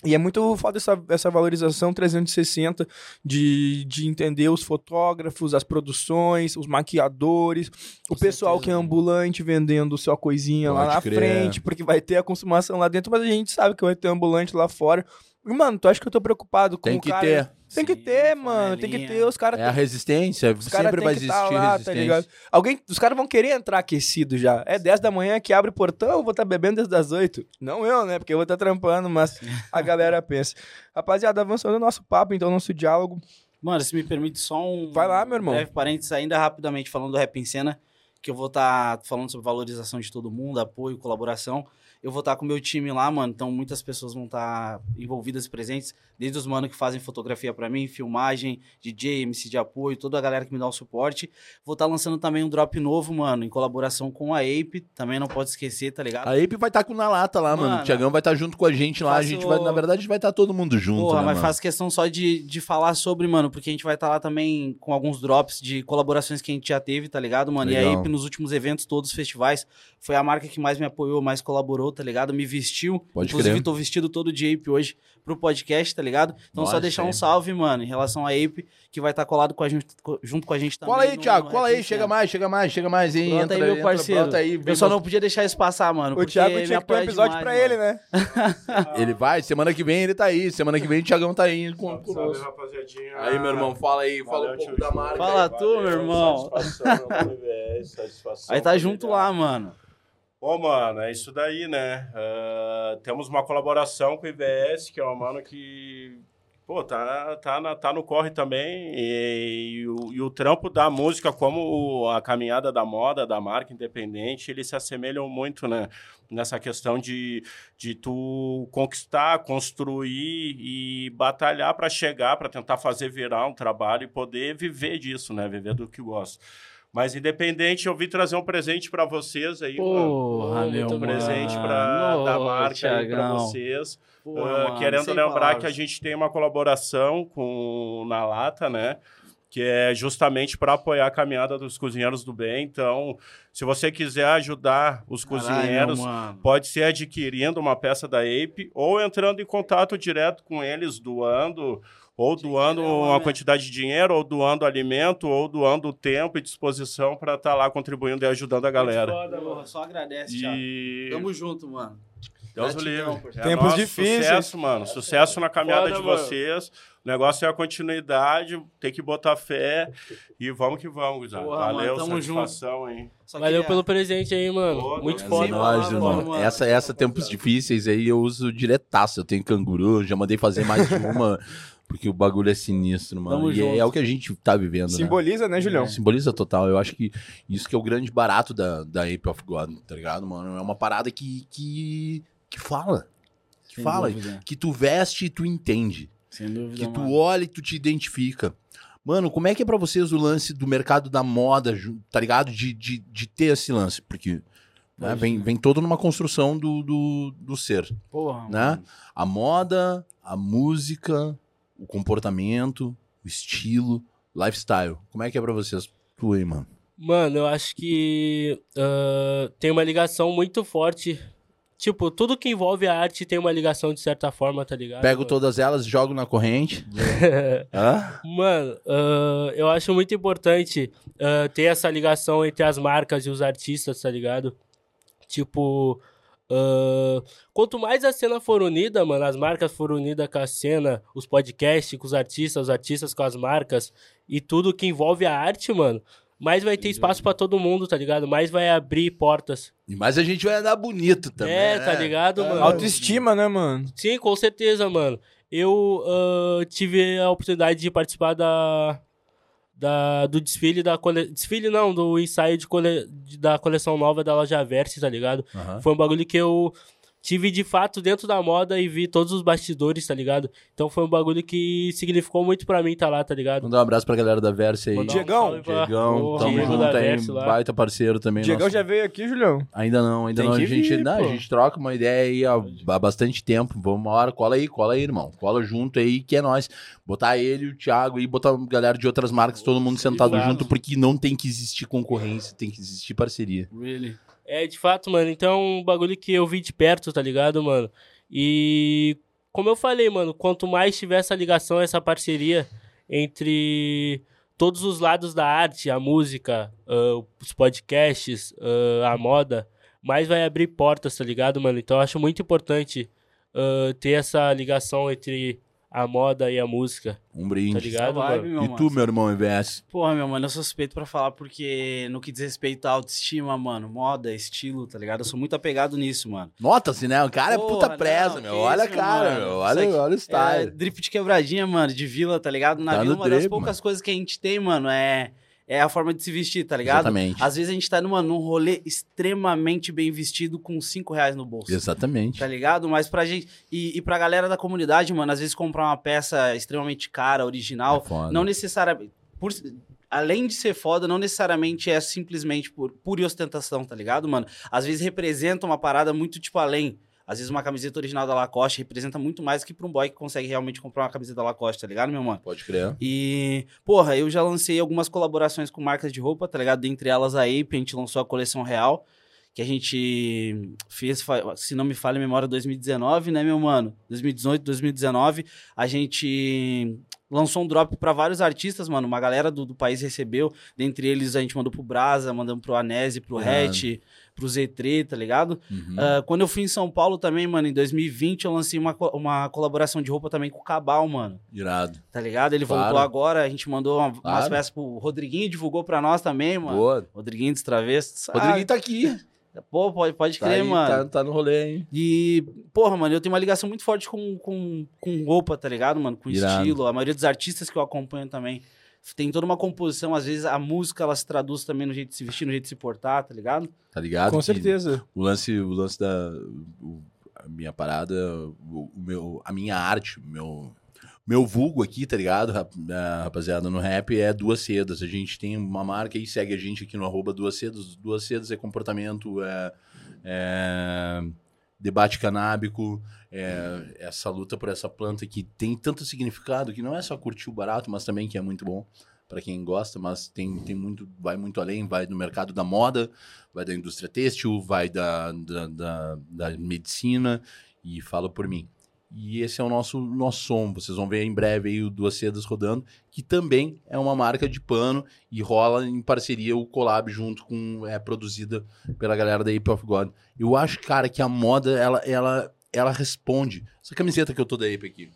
E é muito foda essa, essa valorização 360 de, de entender os fotógrafos, as produções, os maquiadores, o Com pessoal certeza, que é ambulante vendendo sua coisinha lá Pode na crer. frente, porque vai ter a consumação lá dentro, mas a gente sabe que vai ter ambulante lá fora. Mano, tu acha que eu tô preocupado com Tem o que cara... ter. Tem que Sim, ter, mano. Tem que ter. Os caras É a resistência, os sempre vai que existir tá lá, tá resistência. ligado? Alguém, os caras vão querer entrar aquecido já. É 10 da manhã que abre o portão, eu vou estar bebendo desde as 8. Não eu, né? Porque eu vou estar trampando, mas <laughs> a galera pensa. Rapaziada, avançando o nosso papo, então, nosso diálogo. Mano, se me permite só um. Vai lá, meu irmão. Breve parênteses, ainda rapidamente falando do Rap em Cena, que eu vou estar falando sobre valorização de todo mundo, apoio, colaboração. Eu vou estar com o meu time lá, mano. Então muitas pessoas vão estar envolvidas e presentes. Desde os manos que fazem fotografia pra mim, filmagem, DJ, MC de apoio, toda a galera que me dá o suporte. Vou estar lançando também um drop novo, mano, em colaboração com a Ape. Também não pode esquecer, tá ligado? A Ape vai estar com na lata lá, mano. Mano, O Tiagão vai estar junto com a gente lá. A gente vai, na verdade, vai estar todo mundo junto, Porra, né, mas mano? faço questão só de, de falar sobre, mano, porque a gente vai estar lá também com alguns drops de colaborações que a gente já teve, tá ligado, mano? E Legal. a Ape nos últimos eventos, todos os festivais, foi a marca que mais me apoiou, mais colaborou, tá ligado? Me vestiu. Pode Inclusive, crer. tô vestido todo de Ape hoje pro podcast, tá ligado? Então, Nossa, só deixar um aí. salve, mano, em relação a Ape, que vai estar colado com a gente, junto com a gente também. Cola aí, no- Thiago, no cola aí, chega mais, chega mais, chega mais. Hein? Brota entra, aí, meu entra, parceiro. brota aí, eu só não podia deixar isso passar, mano. O Thiago tinha que ter um episódio demais, pra mano. ele, né? <laughs> Ele vai, semana que vem ele tá aí. Semana que vem o Thiagão tá aí. Com, Salve, conosco. rapaziadinha. Aí, meu irmão, fala aí, fala Valeu, um pouco da marca. Fala aí. tu, meu irmão. Satisfação, <laughs> VS, satisfação. Aí tá junto lá, mano. Ô, mano, é isso daí, né? Ah, temos uma colaboração com o IVS, que é um mano que, Pô, tá, tá, na- tá no corre também. E, e o, e o trampo da música, como o- a caminhada da moda, da marca independente, eles se assemelham muito, né? Nessa questão de, de tu conquistar, construir e batalhar para chegar, para tentar fazer virar um trabalho e poder viver disso, né? Viver do que gosta. Mas independente, eu vim trazer um presente para vocês aí. Porra, meu Um presente pra, da marca Thiagão. vocês. Porra, mano, querendo lembrar palavras. que a gente tem uma colaboração com Na Lata, né? Que é justamente para apoiar a caminhada dos cozinheiros do bem. Então, se você quiser ajudar os Caralho, cozinheiros, mano. pode ser adquirindo uma peça da Ape ou entrando em contato direto com eles, doando, ou doando é uma quantidade de dinheiro, ou doando alimento, ou doando tempo e disposição para estar lá contribuindo e ajudando a galera. Porra, só agradece, Thiago. E Tamo junto, mano. Deus o livre. É Tempos nosso difíceis. Sucesso, mano. Sucesso na caminhada Foda, de mano. vocês. O negócio é a continuidade, tem que botar fé e vamos que vamos. Porra, Valeu, mano, tamo satisfação, hein? Valeu queria- pelo presente aí, mano. Pô, Muito é foda. Sem Nós, irmão. mano. Essa, essa tempos difíceis aí eu uso diretaço. Eu tenho canguru, já mandei fazer mais uma, <laughs> porque o bagulho é sinistro, mano. Tamo e é, junto. é o que a gente tá vivendo, né? Simboliza, né, Julião? Simboliza total. Eu acho que isso que é o grande barato da, da Ape of God, tá ligado, mano? É uma parada que, que, que fala. Que Sem fala. dúvida. Que tu veste e tu entende. Sem dúvida, Que tu mano. olha e tu te identifica. Mano, como é que é pra vocês o lance do mercado da moda, tá ligado? De, de, de ter esse lance? Porque né, vem, vem todo numa construção do, do, do ser. Porra, né? mano. A moda, a música, o comportamento, o estilo, lifestyle. Como é que é pra vocês? Tu aí, mano. Mano, eu acho que ah, tem uma ligação muito forte. Tipo, tudo que envolve a arte tem uma ligação de certa forma, tá ligado? Pego todas elas, jogo na corrente. <laughs> Hã? Mano, ah, eu acho muito importante ah, ter essa ligação entre as marcas e os artistas, tá ligado? Tipo, ah, quanto mais a cena for unida, mano, as marcas for unidas com a cena, os podcasts com os artistas, os artistas com as marcas e tudo que envolve a arte, mano, mais vai ter espaço pra todo mundo, tá ligado? Mais vai abrir portas. E mais a gente vai andar bonito também. é, né? tá ligado, mano? Autoestima, né, mano? Sim, com certeza, mano. Eu ah, tive a oportunidade de participar da, da do desfile da cole... desfile não, do ensaio de cole... da coleção nova da loja Verse, tá ligado? Aham. Foi um bagulho que eu tive de fato dentro da moda e vi todos os bastidores, tá ligado? Então foi um bagulho que significou muito pra mim tá lá, tá ligado? Mandar um abraço pra galera da Versa aí. Um Diegão, Diegão, tamo Diego junto aí, baita parceiro também. Diegão nosso- já veio aqui, Julião. Ainda não, ainda Tem não. a, gente, vir, não, a gente troca uma ideia aí há, há bastante tempo. Vamos uma hora, cola aí, cola aí, irmão. Cola junto aí, que é nós. Botar ele, o Thiago e botar galera de outras marcas, todo mundo sentado Exato. junto, porque não tem que existir concorrência, tem que existir parceria. Really. É, de fato, mano. Então, é um bagulho que eu vi de perto, tá ligado, mano? E como eu falei, mano, quanto mais tiver essa ligação, essa parceria entre todos os lados da arte, a música, ah, os podcasts, ah, a moda, mais vai abrir portas, tá ligado, mano? Então, eu acho muito importante ah, ter essa ligação entre a moda e a música, Um tá brinde. ligado, Só vibe, mano? e mano. tu, meu irmão, IVS? Porra, meu mano, eu sou suspeito pra falar porque no que diz respeito à autoestima, mano, moda, estilo, tá ligado? Eu sou muito apegado nisso, mano. Nota-se, né? O cara é Porra, puta presa, não, meu. Olha a isso, cara, mano. meu. Olha, aqui olha o É, style. drip de quebradinha, mano, de vila, tá ligado? Na Tá vila, uma das drip, poucas mano. coisas que a gente tem, mano, é, é a forma de se vestir, tá ligado? Exatamente. Às vezes a gente tá numa, num rolê extremamente bem vestido com cinco reais no bolso. Exatamente. Tá ligado? Mas pra gente. E, e pra galera da comunidade, mano, às vezes comprar uma peça extremamente cara, original, É não necessariamente. Por, além de ser foda, não necessariamente é simplesmente por pura ostentação, tá ligado, mano? Às vezes representa uma parada muito tipo além. Às vezes uma camiseta original da Lacoste representa muito mais que pra um boy que consegue realmente comprar uma camiseta da Lacoste, tá ligado, meu mano? Pode crer. E, porra, eu já lancei algumas colaborações com marcas de roupa, tá ligado? Dentre elas a Ape, a gente lançou a coleção real, que a gente fez, se não me falha a memória, 2019, né, meu mano? 2018, 2019. A gente lançou um drop pra vários artistas, mano. Uma galera do, do país recebeu. Dentre eles, a gente mandou pro Brasa, mandamos pro Anese, pro. Hatch, pro Z3, tá ligado? Uhum. Ah, quando eu fui em São Paulo também, mano, em 2020, eu lancei uma, uma colaboração de roupa também com o Cabal, mano. Irado. Tá ligado? Ele Claro. voltou agora, a gente mandou uma, umas Claro. peças pro Rodriguinho, divulgou pra nós também, mano. Boa. Rodriguinho dos Travessos. Rodriguinho tá aqui. Pô, pode, pode Tá, crer, aí, mano. tá, tá no rolê, hein? E, porra, mano, eu tenho uma ligação muito forte com, com, com roupa, tá ligado, mano? Com Irado. estilo. A maioria dos artistas que eu acompanho também tem toda uma composição. Às vezes a música, ela se traduz também no jeito de se vestir, no jeito de se portar, tá ligado? Tá ligado? Com certeza. O lance, o lance da. o- a minha parada, o, o meu, a minha arte, o meu. Meu vulgo aqui, tá ligado, ah, rapaziada, no rap é Duas Sedas. A gente tem uma marca aí, segue a gente aqui no arroba Duas Sedas. Duas Sedas é comportamento, é, é debate canábico, é essa luta por essa planta que tem tanto significado, que não é só curtir o barato, mas também que é muito bom para quem gosta, mas tem, tem muito, vai muito além, vai no mercado da moda, vai da indústria têxtil, vai da, da, da, da medicina, e falo por mim. E esse é o nosso, nosso som. Vocês vão ver em breve aí o Duas Sedas rodando, que também é uma marca de pano e rola em parceria o collab junto com. É produzida pela galera da Ape of God. Eu acho, cara, que a moda, ela, ela, ela responde. Essa camiseta que eu tô da Ape aqui.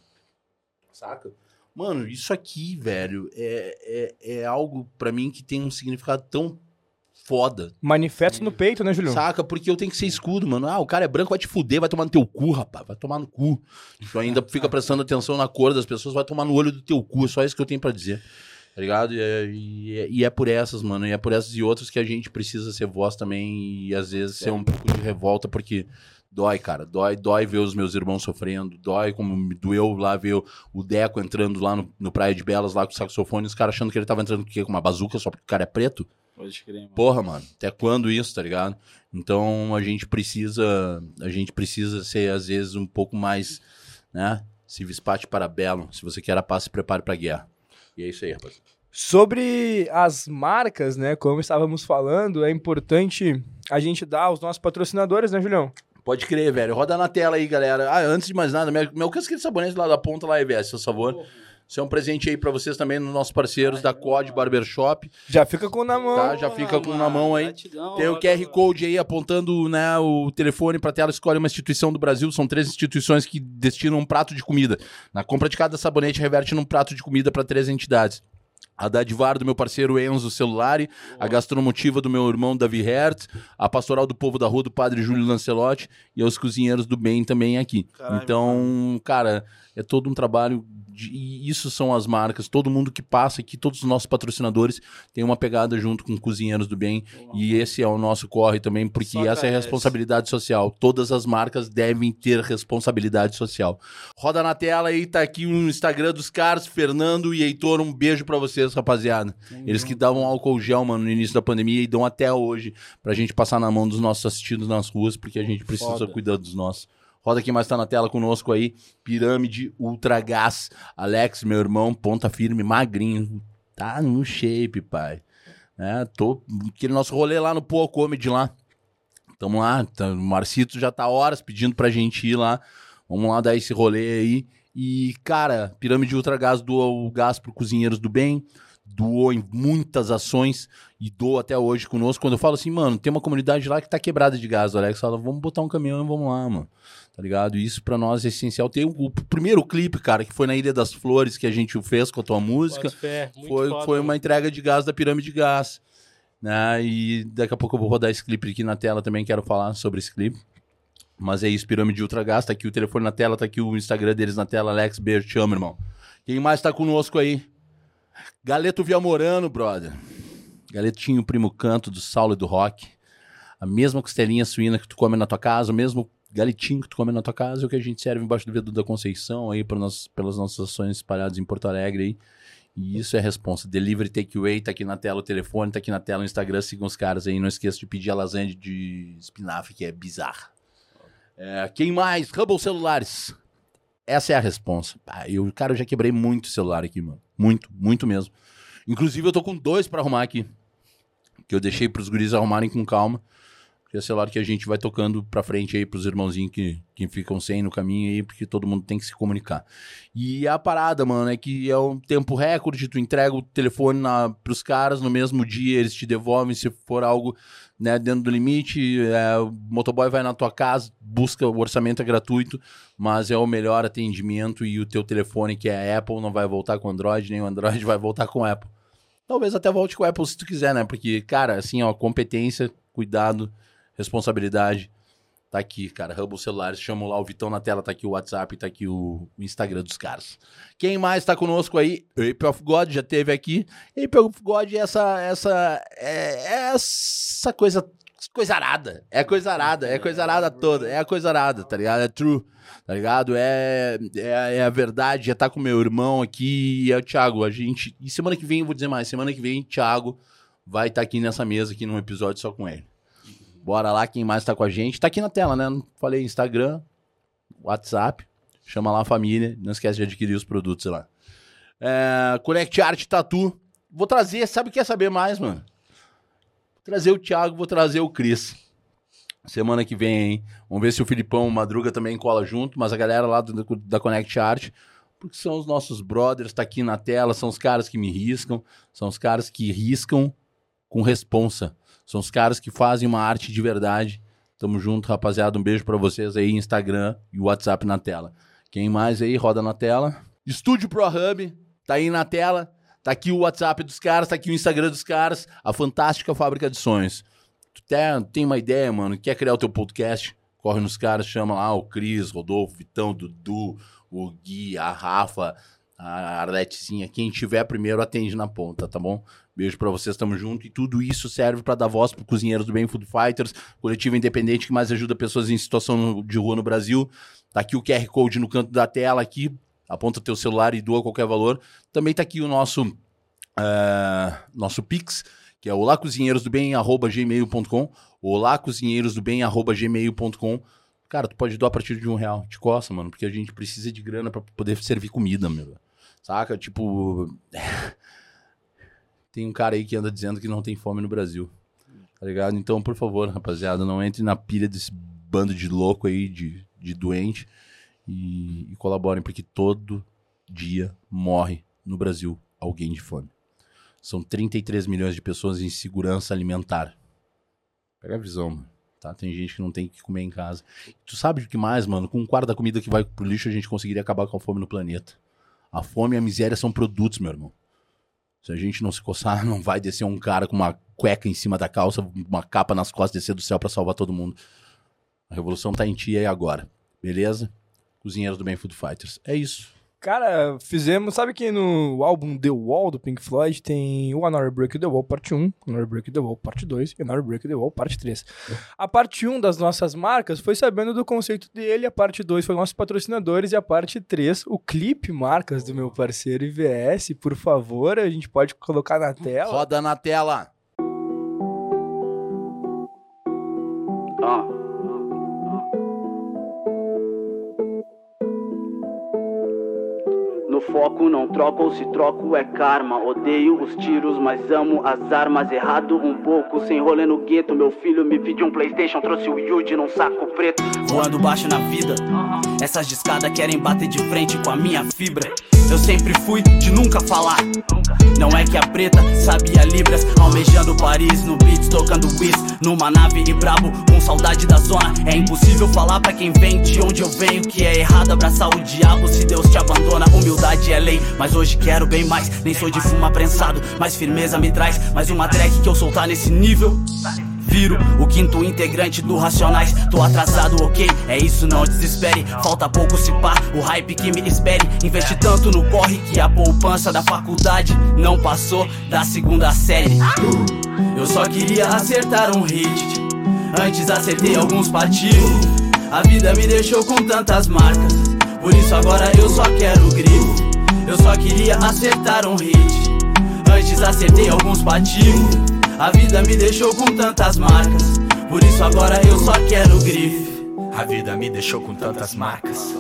Saca? Mano, isso aqui, velho, é, é, é algo pra mim que tem um significado tão foda. Manifesto no peito, né, Julião? Saca? Porque eu tenho que ser escudo, mano. Ah, o cara é branco, vai te fuder, vai tomar no teu cu, rapaz. Vai tomar no cu. Tu ainda <laughs> fica prestando atenção na cor das pessoas, vai tomar no olho do teu cu. É só isso que eu tenho pra dizer. Tá ligado? E é, e é- e é por essas, mano. E é por essas e outras que a gente precisa ser voz também. E às vezes ser um pouco de revolta, porque dói, cara. Dói, dói ver os meus irmãos sofrendo. Dói como me doeu lá ver o- Deco entrando lá no, no Praia de Belas, lá com o saxofone. Os caras achando que ele tava entrando com o quê? Com uma bazuca só porque o cara é preto. Pode crer, mano. Porra, mano, até quando isso, tá ligado? Então a gente precisa, a gente precisa ser às vezes um pouco mais, né? Se vispate para belo. Se você quer a paz, se prepare pra guerra. E é isso aí, rapaz. Sobre as marcas, né, como estávamos falando, é importante a gente dar aos nossos patrocinadores, né, Julião? Pode crer, velho. Roda na tela aí, galera. Ah, antes de mais nada, me me alcança aquele sabonete lá da ponta lá, EVS, por favor. Isso é um presente aí pra vocês também, nos nossos parceiros da COD Barbershop. Já fica com na mão. Tá, já fica com na mão aí. Gratidão, Tem o. QR Code aí apontando né, o telefone para tela. Escolhe uma instituição do Brasil. São três instituições que destinam um prato de comida. Na compra de cada sabonete, reverte num prato de comida para três entidades. A Dadivar do meu parceiro Enzo Celulari, a Gastromotiva do meu irmão Davi Hertz, a Pastoral do Povo da Rua do Padre Júlio Lancelotti e aos Cozinheiros do Bem também aqui. Caralho, então, cara, é todo um trabalho. De, e isso são as marcas. Todo mundo que passa aqui, todos os nossos patrocinadores, tem uma pegada junto com Cozinheiros do Bem. E esse é o nosso corre também, porque Só essa é a responsabilidade social. Todas as marcas devem ter responsabilidade social. Roda na tela aí, tá aqui o Instagram dos caras, Fernando e Heitor. Um beijo pra vocês, rapaziada. Eles que davam álcool gel, mano, no início da pandemia e dão até hoje pra gente passar na mão dos nossos assistidos nas ruas, porque a gente precisa Foda. cuidar dos nossos. Roda quem mais tá na tela conosco aí. Pirâmide Ultra Gás. Alex, meu irmão, ponta firme, magrinho. Tá no shape, pai. É, tô. Aquele nosso rolê lá no Poa Comedy lá. Tamo lá. Tá, o Marcito já tá horas pedindo pra gente ir lá. Vamos lá dar esse rolê aí. E, cara, Pirâmide Ultra Gás doou o gás pro Cozinheiros do Bem. Doou em muitas ações e doa até hoje conosco. Quando eu falo assim, mano, tem uma comunidade lá que tá quebrada de gás. O Alex fala, vamos botar um caminhão e vamos lá, mano. Tá ligado? E Isso pra nós é essencial. Tem o, o primeiro clipe, cara, que foi na Ilha das Flores que a gente fez com a tua música. Fé, Foi, foda, foi uma mano. entrega de gás da pirâmide de gás. Né? E daqui a pouco eu vou rodar esse clipe aqui na tela também, quero falar sobre esse clipe. Mas é isso, Pirâmide Ultra Gás, tá aqui o telefone na tela, tá aqui o Instagram deles na tela, Alex Beijo, te amo, irmão. Quem mais tá conosco aí? Galeto Viamorano, brother. Galetinho Primo Canto do Saulo e do Rock. A mesma costelinha suína que tu come na tua casa, o mesmo galetinho que tu come na tua casa é o que a gente serve embaixo do viaduto da Conceição aí nós, pelas nossas ações espalhadas em Porto Alegre aí. E isso é responsa. Delivery Takeaway, tá aqui na tela o telefone, tá aqui na tela o Instagram, sigam os caras aí. Não esqueça de pedir a lasanha de espinafre, que é bizarra. É, quem mais? Hubble Celulares. Essa é a responsa. Ah, eu, cara, eu já quebrei muito celular aqui, mano. Muito, muito mesmo. Inclusive, eu tô com dois pra arrumar aqui. Que eu deixei pros guris arrumarem com calma. Porque é celular que a gente vai tocando pra frente aí pros irmãozinhos que, que ficam sem no caminho aí, porque todo mundo tem que se comunicar. E a parada, mano, é que é um tempo recorde, tu entrega o telefone na, pros caras no mesmo dia, eles te devolvem se for algo né, dentro do limite, é, o motoboy vai na tua casa, busca, o orçamento é gratuito, mas é o melhor atendimento e o teu telefone, que é Apple, não vai voltar com Android, nem o Android <laughs> vai voltar com Apple. Talvez até volte com Apple se tu quiser, né? Porque, cara, assim, ó, competência, cuidado, responsabilidade. Tá aqui, cara. Hubble Celulares, chamam lá o Vitão na tela, tá aqui o WhatsApp, tá aqui o, Instagram dos caras. Quem mais tá conosco aí? Ape of God já teve aqui. Ape of God é essa, essa, é, é essa coisa, coisa arada. É coisa arada, é coisa arada toda. É a coisa arada, tá ligado? É true, tá ligado? É, é, é a verdade. Já tá com meu irmão aqui e é o Thiago. A gente, e semana que vem, eu vou dizer mais, semana que vem, Thiago vai estar aqui nessa mesa, aqui num episódio só com ele. Bora lá, quem mais tá com a gente? Tá aqui na tela, né? Falei Instagram, WhatsApp. Chama lá a família. Não esquece de adquirir os produtos lá. É, Connect Art Tatu. Vou trazer, sabe o que quer saber mais, mano? Vou trazer o Thiago, vou trazer o Cris. Semana que vem, hein? Vamos ver se o Filipão Madruga também cola junto, mas a galera lá do- da Connect Art, porque são os nossos brothers, tá aqui na tela, são os caras que me riscam, são os caras que riscam com responsa. São os caras que fazem uma arte de verdade. Tamo junto, rapaziada. Um beijo pra vocês aí, Instagram e WhatsApp na tela. Quem mais aí? Roda na tela. Estúdio Pro Hub, tá aí na tela. Tá aqui o WhatsApp dos caras, tá aqui o Instagram dos caras. A fantástica fábrica de sonhos. Tu tem, tem uma ideia, mano? Quer criar o teu podcast? Corre nos caras, chama lá o Cris, Rodolfo, Vitão, Dudu, o Gui, a Rafa, a Arletezinha. Quem tiver primeiro atende na ponta, tá bom? Beijo pra vocês, tamo junto. E tudo isso serve pra dar voz pro Cozinheiros do Bem Food Fighters, coletivo independente que mais ajuda pessoas em situação de rua no Brasil. Tá aqui o QR Code no canto da tela aqui. Aponta teu celular e doa qualquer valor. Também tá aqui o nosso ah, nosso Pix, que é olacozinheirosdobem@gmail.com, olacozinheirosdobem@gmail.com. Cara, tu pode doar a partir de um real. Te coça, mano, porque a gente precisa de grana pra poder servir comida, meu. Saca? Tipo, <laughs> tem um cara aí que anda dizendo que não tem fome no Brasil. Tá ligado? Então, por favor, rapaziada, não entre na pilha desse bando de louco aí, de, de doente. E, e colaborem, porque todo dia morre no Brasil alguém de fome. São 33 milhões de pessoas em segurança alimentar. Pega a visão, mano. Tá? Tem gente que não tem o que comer em casa. Tu sabe o que mais, mano? Com um quarto da comida que vai pro lixo, a gente conseguiria acabar com a fome no planeta. A fome e a miséria são produtos, meu irmão. Se a gente não se coçar, <laughs> não vai descer um cara com uma cueca em cima da calça, uma capa nas costas, descer do céu pra salvar todo mundo. A revolução tá em ti e agora. Beleza? Cozinheiros do Bem Food Fighters. É isso. Cara, fizemos. Sabe que no álbum The Wall do Pink Floyd tem o Another Break the Wall parte 1, Another Break the Wall parte 2 e Another Break the Wall parte 3. A parte 1 das nossas marcas foi sabendo do conceito dele, a parte 2 foi nossos patrocinadores e a parte 3, o clipe marcas do meu parceiro IVS, por favor, a gente pode colocar na tela. Roda na tela. Foco não troco ou se troco é karma. Odeio os tiros, mas amo as armas. Errado um pouco, sem rolê no gueto. Meu filho me pediu um Playstation, trouxe o Yuji num saco preto. Voando baixo na vida, essas de escada querem bater de frente com a minha fibra. Eu sempre fui de nunca falar. Não é que a preta sabia libras, almejando Paris no beats, tocando whiz numa nave e brabo, com saudade da zona. É impossível falar pra quem vem de onde eu venho que é errado abraçar o diabo se Deus te abandona. Humildade é lei, mas hoje quero bem mais. Nem sou de fumar prensado, mas firmeza me traz mais uma track que eu soltar nesse nível. O quinto integrante do Racionais. Tô atrasado, ok? É isso, não desespere. Falta pouco se pá, o hype que me espere. Investi tanto no corre que a poupança da faculdade não passou da segunda série. Eu só queria acertar um hit. Antes acertei alguns partidos. A vida me deixou com tantas marcas. Por isso agora eu só quero grifo. Eu só queria acertar um hit. Antes acertei alguns partidos. A vida me deixou com tantas marcas. Por isso agora eu só quero grife. A vida me deixou com tantas marcas.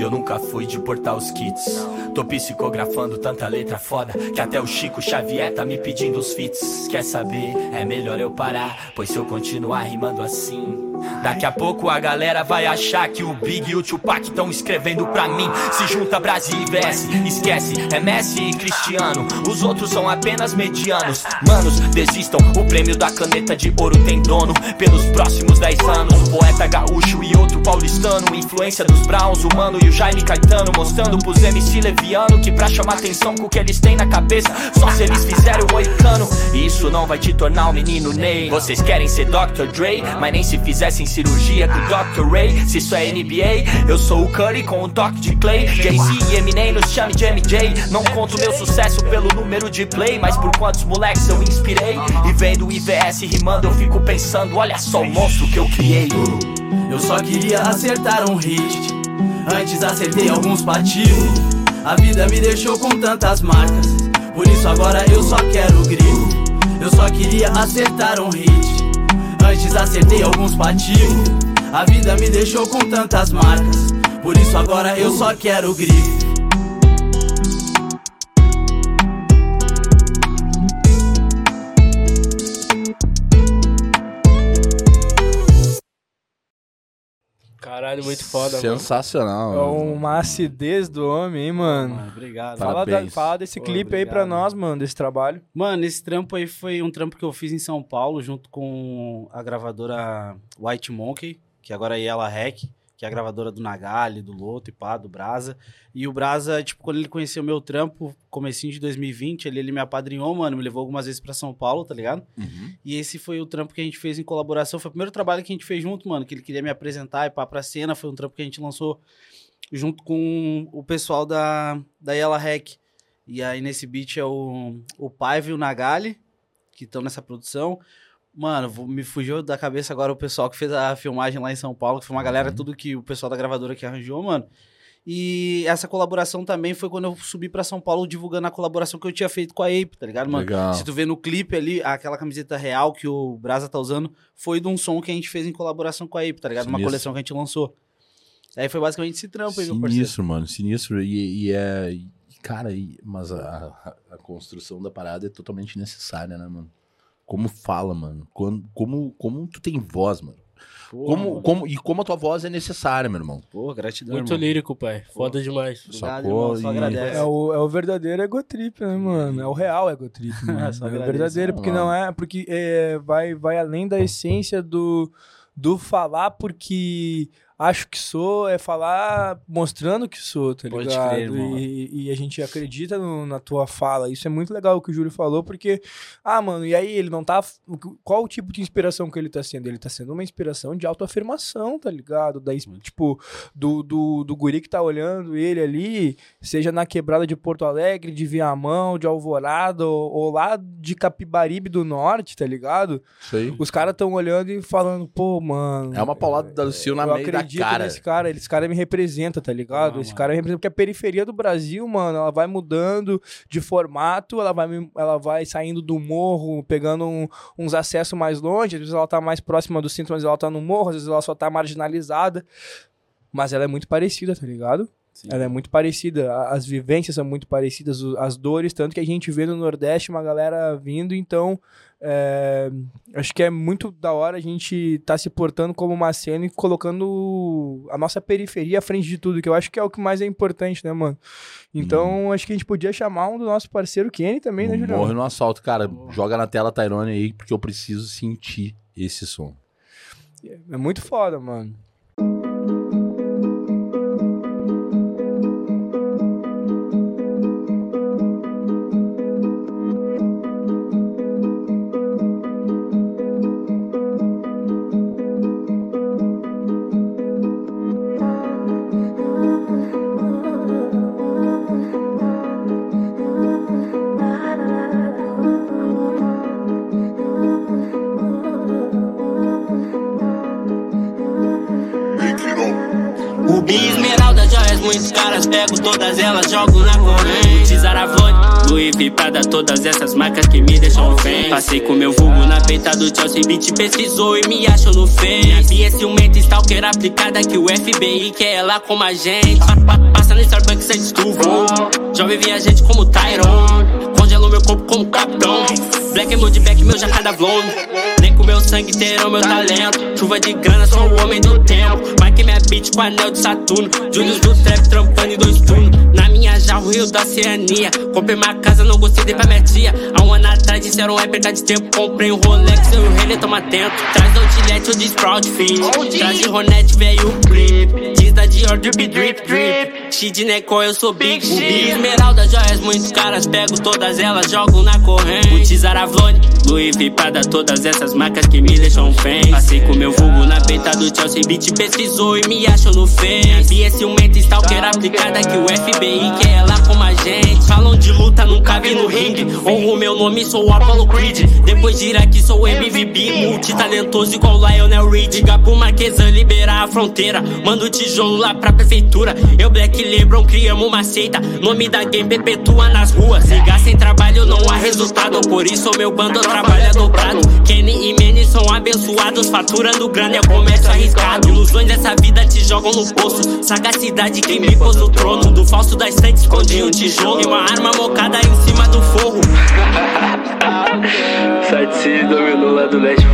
E eu nunca fui de portar os kits. Tô psicografando tanta letra foda que até o Chico Xavier tá me pedindo os fits. Quer saber? É melhor eu parar, pois se eu continuar rimando assim. Daqui a pouco a galera vai achar que o Big e o Tupac estão escrevendo pra mim. Se junta Brasil e VS, esquece, é Messi e Cristiano. Os outros são apenas medianos. Manos, desistam, o prêmio da caneta de ouro tem dono. Pelos próximos 10 anos, um poeta gaúcho e outro paulistano. Influência dos Browns, o Mano e o Jaime Caetano. Mostrando pros MC levar aliviando Que pra chamar atenção com o que eles têm na cabeça Só se eles fizerem o moicano Isso não vai te tornar um menino Ney Vocês querem ser Dr. Dre Mas nem se fizessem cirurgia com o Dr. Ray Se isso é NBA Eu sou o Curry com o toque de Clay Jay-Z e Eminem nos chame de MJ Não conto meu sucesso pelo número de play Mas por quantos moleques eu inspirei E vendo o IVS rimando eu fico pensando Olha só o monstro que eu criei Eu só queria acertar um hit. Antes acertei alguns pativos. A vida me deixou com tantas marcas. Por isso agora eu só quero grito. Eu só queria acertar um hit. Antes acertei alguns pativos. A vida me deixou com tantas marcas. Por isso agora eu só quero grito. Caralho, muito foda, mano. Sensacional. É uma acidez do homem, hein, mano. Mano, obrigado. Fala, da- fala desse Pô, clipe aí pra obrigado. nós, mano, desse trabalho. Mano, esse trampo aí foi um trampo que eu fiz em São Paulo, junto com a gravadora White Monkey, que agora é Yella Hack, que é a gravadora do Nagali, do Loto e pá, do Brasa. E o Brasa, tipo, quando ele conheceu meu trampo, comecinho de 2020, ele, ele me apadrinhou, mano, me levou algumas vezes pra São Paulo, tá ligado? Uhum. E esse foi o trampo que a gente fez em colaboração. Foi o primeiro trabalho que a gente fez junto, mano, que ele queria me apresentar e pá pra cena. Foi um trampo que a gente lançou junto com o pessoal da, da Yella Hack. E aí nesse beat é o, o Paiva e o Nagali, que estão nessa produção. Mano, me fugiu da cabeça agora o pessoal que fez a filmagem lá em São Paulo, que foi uma galera, tudo que o pessoal da gravadora que arranjou, mano. E essa colaboração também foi quando eu subi pra São Paulo divulgando a colaboração que eu tinha feito com a Ape, tá ligado, mano? Legal. Se tu vê no clipe ali, aquela camiseta real que o Brasa tá usando, foi de um som que a gente fez em colaboração com a Ape, tá ligado? Uma Sinistro. coleção que a gente lançou. Aí foi basicamente esse trampo aí, meu parceiro. Sinistro, mano. Sinistro. E, e é. cara, e- mas a, a- a construção da parada é totalmente necessária, né, mano? Como fala, mano. Quando, como, como tu tem voz, mano. Pô, Como, mano. como, e como a tua voz é necessária, meu irmão. Pô, gratidão, Muito irmão. lírico, pai. Foda demais. Obrigado, Sacou? irmão. Só agradece. É o, é o verdadeiro egotrip, né, mano? É o real egotrip, <laughs> mano. Só é o verdadeiro, porque Mano. não é. Porque é, vai, vai além da essência do, do falar porque acho que sou, é falar mostrando que sou, tá Pode ligado? crer, irmão. e, e a gente acredita no- na tua fala. Isso é muito legal o que o Júlio falou, porque, ah, mano, e aí ele não tá. Qual o tipo de inspiração que ele tá sendo? Ele tá sendo uma inspiração de autoafirmação, tá ligado? Da, tipo, do, do, do guri que tá olhando ele ali, seja na quebrada de Porto Alegre, de Viamão, de Alvorada, ou, ou lá de Capibaribe do Norte, tá ligado? Aí. Os caras tão olhando e falando, pô, mano. É uma paulada da Lucio na meio da acredito cara. nesse cara, esse cara me representa, tá ligado? Ah, esse mano. cara me representa, porque a periferia do Brasil, mano, ela vai mudando de formato, ela vai, ela vai saindo do morro, pegando um- uns acessos mais longe, às vezes ela tá mais próxima do centro, mas ela tá no morro, às vezes ela só tá marginalizada, mas ela é muito parecida, tá ligado? Sim. Ela é muito parecida, as vivências são muito parecidas, as dores, tanto que a gente vê no Nordeste uma galera vindo, então é, acho que é muito da hora a gente tá se portando como uma cena e colocando a nossa periferia à frente de tudo, que eu acho que é o que mais é importante, né, mano? Então acho que a gente podia chamar um do nosso parceiro Kenny também, né, Julião? morre no assalto, cara. Joga na tela Tyrone aí, porque eu preciso sentir esse som. É muito foda, mano. Pego todas elas, jogo na corrente. Zaravone, Louis V, Prada, todas essas marcas que me deixam bem. Passei com meu vulgo na peita do Chelsea Beat, pesquisou e me achou no Face. Minha Bia é ciumenta, stalker aplicada que o FBI quer ela como a gente. Pa- pa- Passa no Starbucks antes do voo, jovem viajante como Tyron. Congelo meu corpo como capitão. Black Mood Back, meu jacada vlog. Com meu sangue terão meu talento. Chuva de grana, sou o homem do tempo. Mike minha beat com anel de Saturno. Julius do trap trampando em dois turnos. Na minha já o rio da Oceania. Comprei uma casa, não gostei, dei pra minha tia. Há um ano atrás disseram é perda de tempo. Comprei um Rolex, eu e o Renê tamo atento. Traz outlet ou de Sprout Fit. Traz de Ronete, veio o clipe. camisa de or drip, drip, drip. Shid Neco, eu sou Big X. Esmeralda, joias muito caras, pego todas elas, jogo na corrente. Putz, Aravlone, Louis V, Prada, todas essas marcas que me deixam fãs. Passei com meu vulgo na peita do Chelsea Beat, pesquisou e me achou no Face. E esse ciumenta stalker aplicada que o FBI quer ela como a gente. Falam de luta, nunca vi no ringue. Honro meu nome, sou o Apollo Creed. Depois de Iraque, sou MVP, multitalentoso igual Lionel Reed. Diga pro Marquesan liberar a fronteira. Manda o tijolo lá pra prefeitura. Eu, Black Lebron, criamos uma seita. Nome da game perpetua nas ruas. Ligar sem trabalho não há resultado. Por isso meu bando trabalha dobrado. Kenny e Manny são abençoados. Faturando grana é comércio arriscado. Ilusões dessa vida te jogam no poço. Sagacidade quem me pôs no trono. Do falso da estante escondi um tijolo. E uma arma mocada em cima do forro. <laughs> Site dominou lá do leste.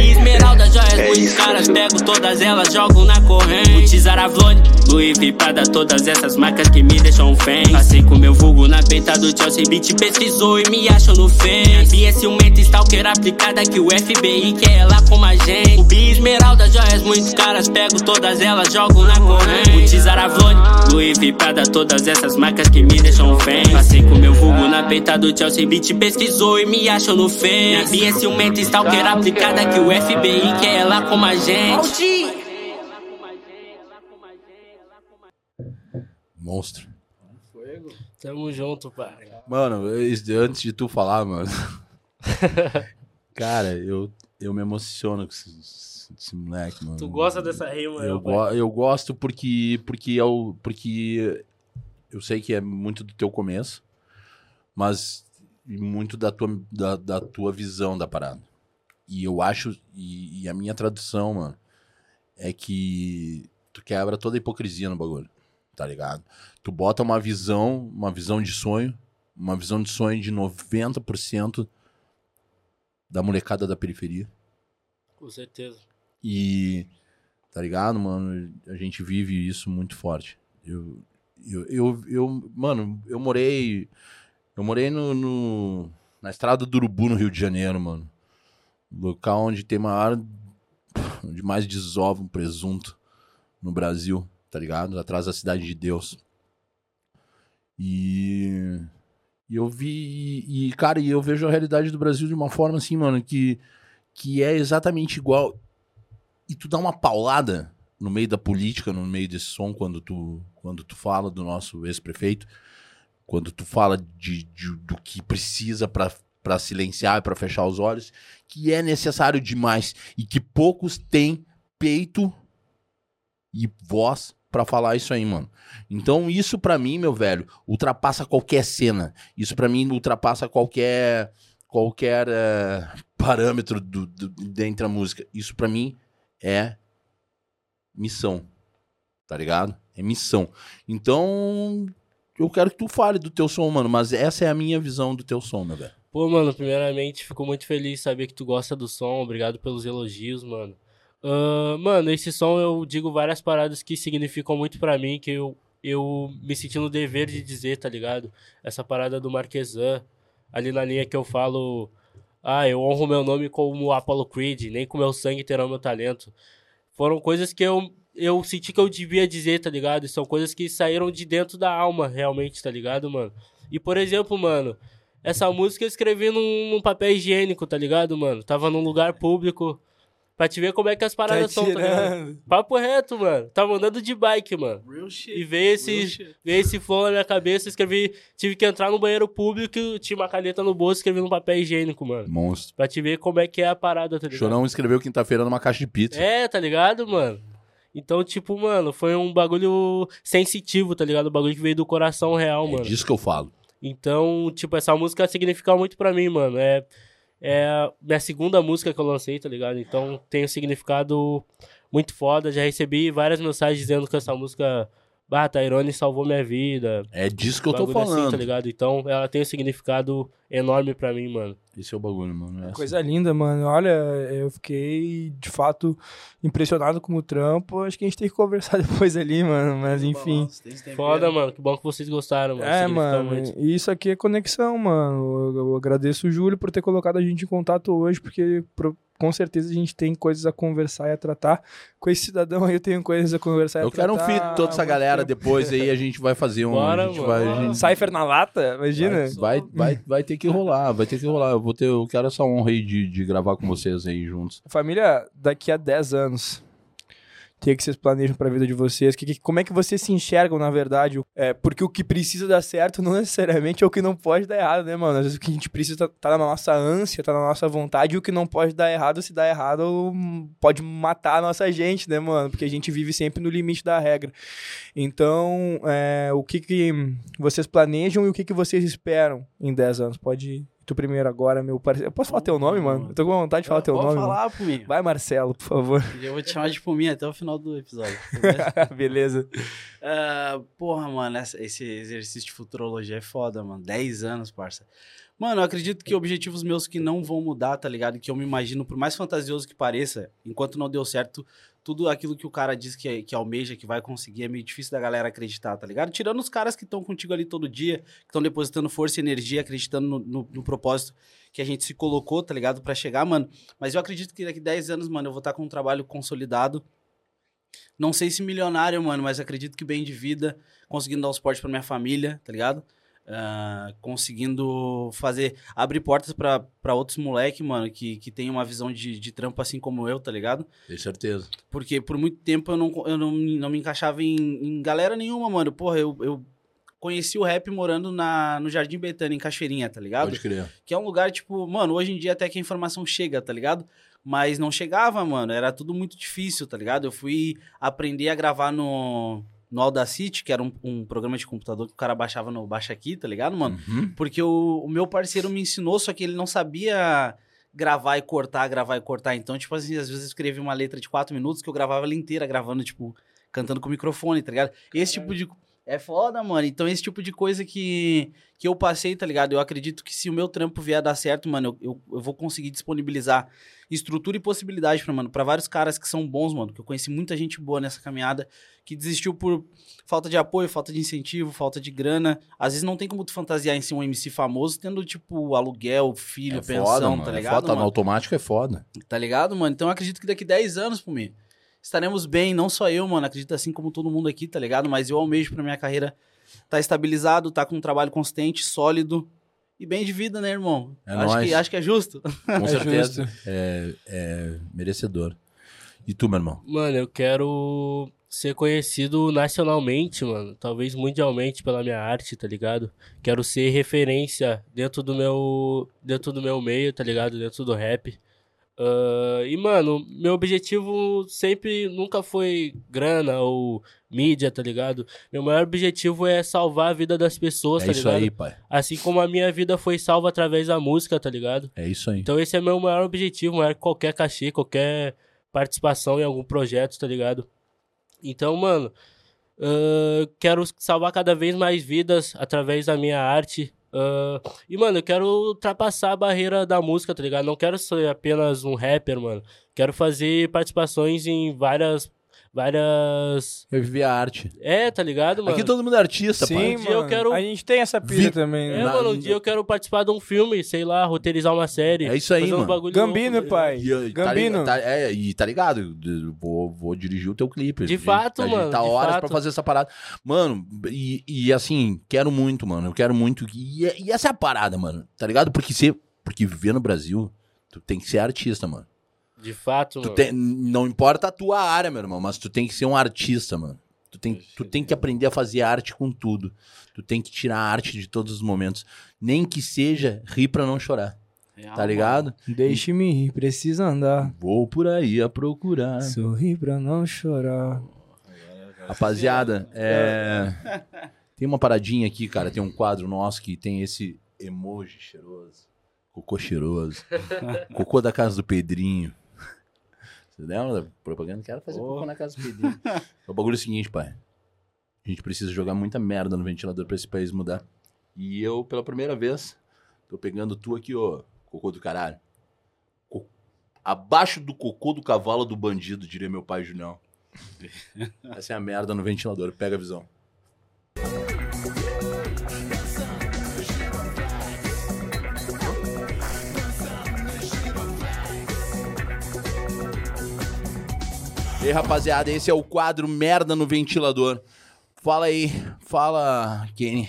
E Esmeralda, joias É caras, pego todas elas, jogo na corrente. Putz, Aravlone, Louis V, Prada, todas essas marcas que me deixam fãs. Passei com meu vulgo na peita do Chelsea Beat, pesquisou e me achou no Face. E esse ciumenta stalker aplicada que o FBI quer ela como a gente. O Bi Esmeralda, joias muito caras, pego todas elas, jogo na corrente. Putz, Aravlone, Louis V, todas essas marcas que me deixam fãs. Passei com meu vulgo na peita do Chelsea Beat, pesquisou e me achou no Face. E esse ciumenta stalker aplicada que o FBI quer ela como a gente. Monstro. Tamo junto, pai. Mano, antes de tu falar, mano. <laughs> cara, eu, eu me emociono com esse, esse moleque, mano. Tu gosta dessa rima, Eu, go eu gosto porque porque eu, porque eu sei que é muito do teu começo, mas muito da tua, da, da tua visão da parada. E eu acho, e, e a minha tradução, mano, é que tu quebra toda a hipocrisia no bagulho, tá ligado? Tu bota uma visão, uma visão de sonho, uma visão de sonho de 90% da molecada da periferia. Com certeza. E, tá ligado, mano? A gente vive isso muito forte. Eu, eu, eu, eu- mano, eu morei. Eu morei no, no- na estrada do Urubu, no Rio de Janeiro, mano. Local onde tem maior. onde mais desova um presunto no Brasil, tá ligado? Atrás da Cidade de Deus. E. Eu vi. E, cara, eu vejo a realidade do Brasil de uma forma assim, mano, que, que é exatamente igual e tu dá uma paulada no meio da política, no meio desse som, quando tu, quando tu fala do nosso ex-prefeito, quando tu fala de, de- do que precisa para silenciar e para fechar os olhos, que é necessário demais e que poucos têm peito e voz pra falar isso aí, mano. Então isso pra mim, meu velho, ultrapassa qualquer cena. Isso pra mim ultrapassa qualquer qualquer eh, parâmetro do, do, dentro da música. Isso pra mim é missão. Tá ligado? É missão. Então, eu quero que tu fale do teu som, mano, mas essa é a minha visão do teu som, meu velho. Pô, mano, primeiramente, fico muito feliz saber que tu gosta do som. Obrigado pelos elogios, mano. Ahn, mano, esse som eu digo várias paradas que significam muito pra mim, que eu, eu me senti no dever de dizer, tá ligado? Essa parada do Marquesan, ali na linha que eu falo, ah, eu honro meu nome como Apollo Creed, nem com meu sangue terão meu talento. Foram coisas que eu, eu senti que eu devia dizer, tá ligado? E são coisas que saíram de dentro da alma, realmente, tá ligado, mano? E, por exemplo, mano, essa música eu escrevi num, num papel higiênico, tá ligado, mano? Tava num lugar público. Pra te ver como é que as Tá paradas são, tá ligado? Papo reto, mano. Tava andando de bike, mano. Real shit. E veio esse, veio esse flow na minha cabeça, escrevi. Tive que entrar no banheiro público, tinha uma caneta no bolso, escrevi num papel higiênico, mano. Monstro. Pra te ver como é que é a parada, tá ligado? Chorão escreveu quinta-feira numa caixa de pizza. É, tá ligado, mano? Então, tipo, mano, foi um bagulho sensitivo, tá ligado? Um bagulho que veio do coração real, É mano. disso que eu falo. Então, tipo, essa música significa muito pra mim, mano. É, é a minha segunda música que eu lancei, tá ligado? Então tem um significado muito foda. Já recebi várias mensagens dizendo que essa música, bah, Tairone salvou minha vida. É disso que eu tô Bagulho assim, falando. tá ligado? Então ela tem um significado enorme pra mim, mano. Esse é o bagulho, mano. É Coisa linda, mano. Olha, eu fiquei de fato impressionado com o trampo. Acho que a gente tem que conversar <laughs> depois ali, mano. Mas enfim. Foda, mano. Que bom que vocês gostaram, mano. É, Significa mano. muito. E isso aqui é conexão, mano. Eu, agradeço o Júlio por ter colocado a gente em contato hoje, porque com certeza a gente tem coisas a conversar e a tratar. Com esse cidadão aí eu tenho coisas a conversar e a Eu quero tratar. um feat de toda essa galera tempo. depois aí, a gente vai fazer um. Bora, a gente mano, vai, a gente- Cypher na lata? Imagina. Vai, vai, vai ter que rolar, vai ter que rolar. Eu vou ter, eu quero essa honra aí de, de gravar com vocês aí juntos. Família, daqui a 10 anos, que, que vocês planejam pra vida de vocês? Que, que- como é que vocês se enxergam, na verdade? É, porque o que precisa dar certo não <laughs> necessariamente é o que não pode dar errado, né, mano? Às vezes o que a gente precisa tá, tá na nossa ânsia, tá na nossa vontade, e o que não pode dar errado, se dá errado, pode matar a nossa gente, né, mano? Porque a gente vive sempre no limite da regra. Então, é, o que, que vocês planejam e o que, que vocês esperam em 10 anos? Pode tu primeiro agora, meu parceiro. Eu posso falar teu nome, mano? Eu tô com vontade de falar teu Pode nome. mano. falar, Puminha. Vai, Marcelo, por favor. Eu vou te chamar de Puminha até o final do episódio. <laughs> Beleza. Ah, porra, mano, esse exercício de futurologia é foda, mano. 10 anos, parça. Mano, eu acredito que objetivos meus que não vão mudar, tá ligado? Que eu me imagino, por mais fantasioso que pareça, enquanto não deu certo, tudo aquilo que o cara diz que, que almeja, que vai conseguir, é meio difícil da galera acreditar, tá ligado? Tirando os caras que estão contigo ali todo dia, que estão depositando força e energia, acreditando no, no- no propósito que a gente se colocou, tá ligado? Pra chegar, mano. Mas eu acredito que daqui 10 anos, mano, eu vou estar com um trabalho consolidado. Não sei se milionário, mano, mas acredito que bem de vida, conseguindo dar o suporte pra minha família, tá ligado? Ah, conseguindo fazer, abrir portas pra pra outros moleque, mano, que, que tem uma visão de, de trampo assim como eu, tá ligado? Tenho certeza. Porque por muito tempo eu não, eu não, me- não me encaixava em, em galera nenhuma, mano. Porra, eu, eu conheci o rap morando na, no Jardim Betânia, em Cachoeirinha, tá ligado? Pode crer. Que é um lugar, tipo, mano, hoje em dia até que a informação chega, tá ligado? Mas não chegava, mano. Era tudo muito difícil, tá ligado? Eu fui aprender a gravar no, no Audacity, que era um, um programa de computador que o cara baixava no Baixa Aqui, tá ligado, mano? Uhum. Porque o, o meu parceiro me ensinou, só que ele não sabia gravar e cortar, gravar e cortar. Então, tipo assim, às vezes eu escrevia uma letra de quatro minutos que eu gravava ela inteira, gravando, tipo, cantando com o microfone, tá ligado? Esse tipo de. É foda, mano. Então, esse tipo de coisa que, que eu passei, tá ligado? Eu acredito que se o meu trampo vier a dar certo, mano, eu, eu, eu vou conseguir disponibilizar estrutura e possibilidade pra, mano, pra vários caras que são bons, mano. Que eu conheci muita gente boa nessa caminhada que desistiu por falta de apoio, falta de incentivo, falta de grana. Às vezes não tem como tu fantasiar em ser um MC famoso tendo, tipo, aluguel, filho, É pensão, foda, tá mano. É ligado? foda, tá no mano? automático é foda. Tá ligado, mano? Então eu acredito que daqui 10 anos, por mim, estaremos bem, não só eu, mano. Acredito assim como todo mundo aqui, tá ligado? Mas eu almejo pra minha carreira tá estabilizado, tá com um trabalho consistente, sólido e bem de vida, né, irmão? É acho, nóis. que, acho que é justo. Com <laughs> certeza. É, é merecedor. E tu, meu irmão? Mano, eu quero ser conhecido nacionalmente, mano. Talvez mundialmente pela minha arte, tá ligado? Quero ser referência dentro do meu, dentro do meu meio, tá ligado? Dentro do rap. Ah, e, mano, meu objetivo sempre nunca foi grana ou mídia, tá ligado? Meu maior objetivo é salvar a vida das pessoas, É tá isso ligado? aí, pai. Assim como a minha vida foi salva através da música, tá ligado? É isso aí. Então esse é meu maior objetivo, maior que qualquer cachê, qualquer participação em algum projeto, tá ligado? Então, mano, ah, quero salvar cada vez mais vidas através da minha arte. Ah, e, mano, eu quero ultrapassar a barreira da música, tá ligado? Não quero ser apenas um rapper, mano. Quero fazer participações em várias. Várias. Reviver a arte. É, tá ligado, mano? Aqui todo mundo é artista, Sim, pai. Um dia eu mano. quero- A gente tem essa pira Vi- também, É, né? Na- mano, um dia eu quero participar de um filme, sei lá, roteirizar uma série. É isso aí, mano. bagulho Gambino, tá ligado? pai. E, e tá Gambino. tá- é, e tá ligado? eu Vou, vou dirigir o teu clipe. De A gente- fato, a gente mano, Tá de horas fato. pra fazer essa parada. Mano, e, e assim, quero muito, mano. Eu quero muito. E, e essa é a parada, mano. Tá ligado? Porque, ser, porque viver no Brasil, tu tem que ser artista, mano. De fato, tem- não importa a tua área, meu irmão, mas tu tem que ser um artista, mano. Tu tem, tu tem que aprender a fazer arte com tudo. Tu tem que tirar a arte de todos os momentos. Nem que seja rir pra não chorar. Real, Tá ligado? Deixe-me rir, precisa andar. Vou por aí a procurar. Sorrir pra não chorar. Rapaziada, é... <laughs> tem uma paradinha aqui, cara. Tem um quadro nosso que tem esse emoji cheiroso. Cocô cheiroso. <laughs> Cocô da casa do Pedrinho. Você lembra da propaganda? Quero fazer Oh. cocô na casa do Pedrinho. <laughs> o bagulho é o seguinte, pai. A gente precisa jogar muita merda no ventilador pra esse país mudar. E eu, pela primeira vez, tô pegando tu aqui, ô, cocô do caralho. Co- Abaixo do cocô do cavalo do bandido, diria meu pai Julião. <laughs> Essa é a merda no ventilador, pega a visão. E aí, rapaziada, esse é o quadro Merda no Ventilador. Fala aí, fala, Kenny.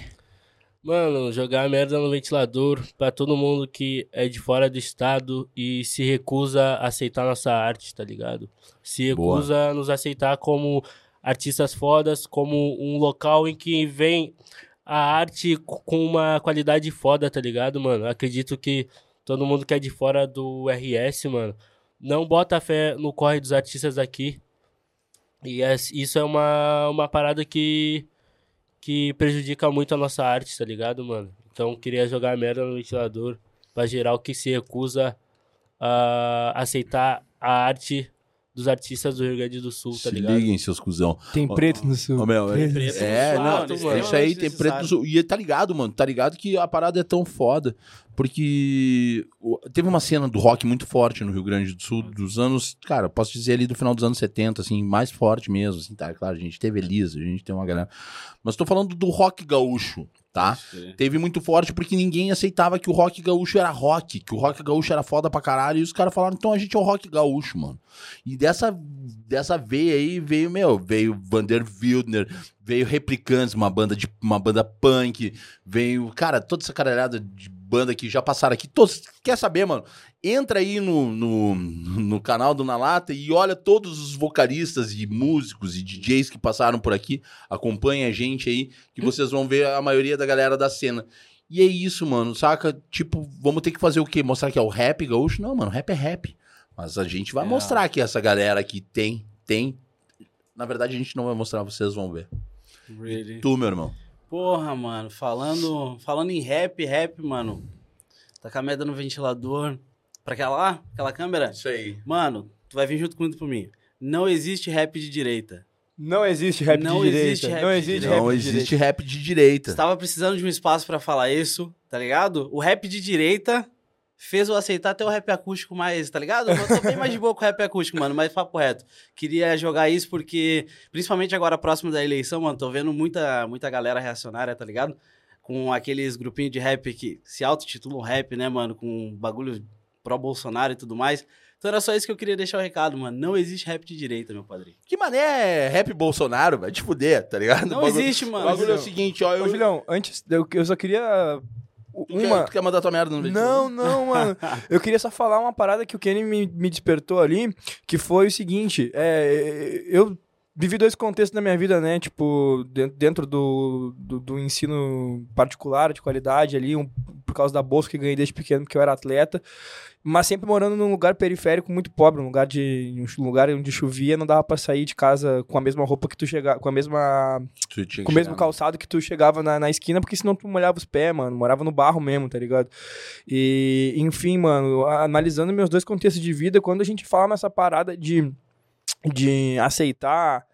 Mano, jogar merda no ventilador pra todo mundo que é de fora do estado e se recusa a aceitar nossa arte, tá ligado? Se recusa a nos aceitar como artistas fodas, como um local em que vem a arte co- com uma qualidade foda, tá ligado, mano? Acredito que todo mundo que é de fora do RS, mano, não bota fé no corre dos artistas aqui. E é- isso é uma, uma parada que que prejudica muito a nossa arte, tá ligado, mano? Então queria jogar merda no ventilador pra geral que se recusa a aceitar a arte dos artistas do Rio Grande do Sul, tá Se ligado? liguem, seus cuzão. Tem preto no sul. Ô, meu, é, preto no é, sul, não, mano, é isso aí, tem preto no sul. E tá ligado, mano, tá ligado que a parada é tão foda, porque teve uma cena do rock muito forte no Rio Grande do Sul, dos anos, cara, posso dizer ali do final dos anos 70, assim, mais forte mesmo, assim, tá, claro, a gente teve Elisa, a gente tem uma galera, mas tô falando do rock gaúcho, tá? Teve muito forte porque ninguém aceitava que o rock gaúcho era rock, que o rock gaúcho era foda pra caralho, e os caras falaram, então a gente é o rock gaúcho, mano. E dessa, dessa veia aí veio, meu, veio Vander Wildner, veio Replicantes, uma banda de uma banda punk, veio, cara, toda essa caralhada de banda que já passaram aqui. Todos, quer saber, mano? Entra aí no, no, no canal do Na Lata e olha todos os vocalistas e músicos e DJs que passaram por aqui. Acompanha a gente aí, que vocês vão ver a maioria da galera da cena. E é isso, mano, saca? Tipo, vamos ter que fazer o quê? Mostrar que é o rap gaúcho? Não, mano, rap é rap. Mas a gente vai É. mostrar que essa galera aqui tem, tem. Na verdade, a gente não vai mostrar, vocês vão ver. Really. Tu, meu irmão. Porra, mano, falando, falando em rap, rap, mano. Tá com a merda no ventilador. Pra aquela lá? Aquela câmera? Isso aí. Mano, tu vai vir junto comigo por mim. Não existe rap de direita. Não existe rap Não de direita. existe rap não de existe direita. rap Não de existe direita. rap de direita. Estava precisando de um espaço pra falar isso, tá ligado? O rap de direita fez eu aceitar até o rap acústico mais, tá ligado? Eu tô bem mais de boa com o rap acústico, mano, mas papo reto. Queria jogar isso porque, principalmente agora próximo da eleição, mano, tô vendo muita, muita galera reacionária, tá ligado? Com aqueles grupinhos de rap que se autotitulam rap, né, mano? Com bagulho pró-Bolsonaro e tudo mais. Então era só isso que eu queria deixar o recado, mano. Não existe rap de direita, meu padrinho. Que mané é rap Bolsonaro? Vai te fuder, tá ligado? Não O bagulho- existe, O mano. bagulho é o seguinte, ó. Eu, Ô, Julião, antes, eu, eu só queria. Tu, Uma. quer, tu quer mandar tua merda no vídeo? Não, não, mano. Eu queria só falar uma parada que o Kenny me, me despertou ali, que foi o seguinte: é, eu vivi dois contextos na minha vida, né? Tipo, den- dentro do, do, do ensino particular, de qualidade ali, um- por causa da bolsa que ganhei desde pequeno, porque eu era atleta. Mas sempre morando num lugar periférico muito pobre, um lugar de um lugar onde chovia, não dava pra sair de casa com a mesma roupa que tu chegava, com a mesma com o mesmo chegar, calçado que tu chegava na, na esquina, porque senão tu molhava os pés, mano. Morava no barro mesmo, tá ligado? E, enfim, mano, analisando meus dois contextos de vida, quando a gente fala nessa parada de, de aceitar.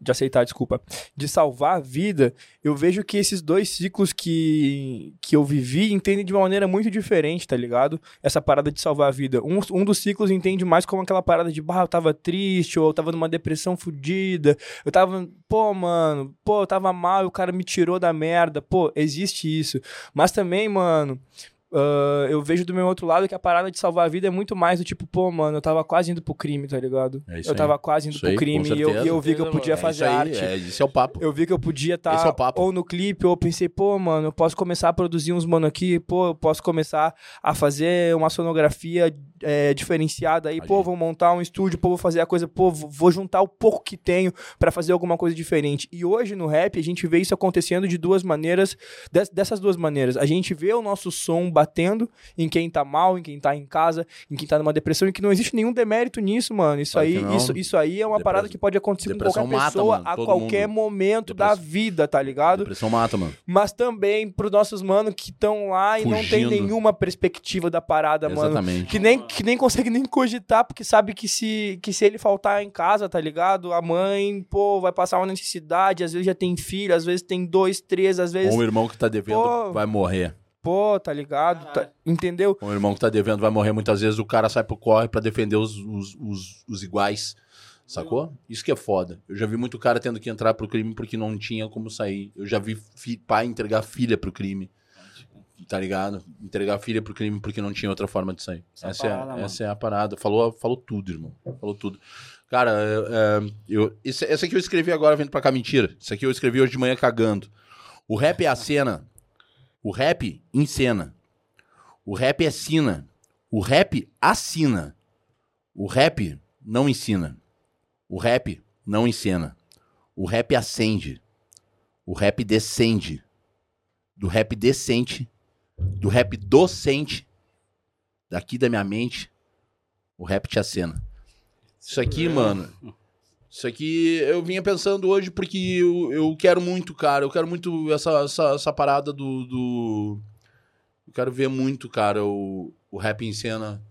De aceitar, desculpa. De salvar a vida, eu vejo que esses dois ciclos que, que eu vivi entendem de uma maneira muito diferente, tá ligado? Essa parada de salvar a vida. Um, um dos ciclos entende mais como aquela parada de, bah, eu tava triste, ou eu tava numa depressão fodida, eu tava, pô, mano, pô, eu tava mal o cara me tirou da merda. Pô, existe isso. Mas também, mano. Ah, eu vejo do meu outro lado que a parada de salvar a vida é muito mais do tipo, pô, mano, eu tava quase indo pro crime, tá ligado? É isso eu aí. tava quase indo Isso pro aí, crime e eu, e eu vi que eu podia É fazer isso aí, arte. É, esse é o papo. Eu vi que eu podia é estar o papo. ou no clipe, ou eu pensei, pô, mano, eu posso começar a produzir uns mano aqui, pô, eu posso começar a fazer uma sonografia é, diferenciada aí, pô, Imagina. vou montar um estúdio, pô, vou fazer a coisa, pô, vou juntar o pouco que tenho pra fazer alguma coisa diferente. E hoje no rap a gente vê isso acontecendo de duas maneiras, des- dessas duas maneiras. A gente vê o nosso som batendo em quem tá mal, em quem tá em casa, em quem tá numa depressão, e que não existe nenhum demérito nisso, mano. Isso Claro aí, isso, isso aí é uma Depressão- parada que pode acontecer com depressão qualquer mata, pessoa mano, a qualquer mundo. momento da Depressão- vida, tá ligado? Depressão mata, mano. Mas também pros nossos mano que estão lá e não tem Fugindo. nenhuma perspectiva da parada, mano. Exatamente. Que nem, que nem consegue nem cogitar, porque sabe que se, que se ele faltar em casa, tá ligado? A mãe, pô, vai passar uma necessidade, às vezes já tem filho, às vezes tem dois, três, às vezes, Ou o irmão que tá devendo Pô. vai morrer. pô, tá ligado? Tá- entendeu? O irmão que tá devendo vai morrer. Muitas vezes o cara sai pro corre pra defender os, os, os, os iguais. Sacou? Isso que é foda. Eu já vi muito cara tendo que entrar pro crime porque não tinha como sair. Eu já vi pai entregar filha pro crime. Tá ligado? Entregar filha pro crime porque não tinha outra forma de sair. Essa é a Essa, é, parada, mano. essa é a parada. Falou, falou tudo, irmão. Falou tudo. Cara, é, é, eu, esse, essa aqui eu escrevi agora vindo pra cá, mentira. Isso aqui eu escrevi hoje de manhã cagando. O rap é a cena. O rap encena. O rap é sina. O rap assina. O rap não ensina. O rap não encena. O rap acende. O rap descende. Do rap decente. Do rap docente. Daqui da minha mente. O rap te acena. Isso aqui, mano. Isso aqui eu vinha pensando hoje porque eu, eu quero muito, cara. Eu quero muito essa, essa, essa parada do, do. Eu quero ver muito, cara, o, o rap em cena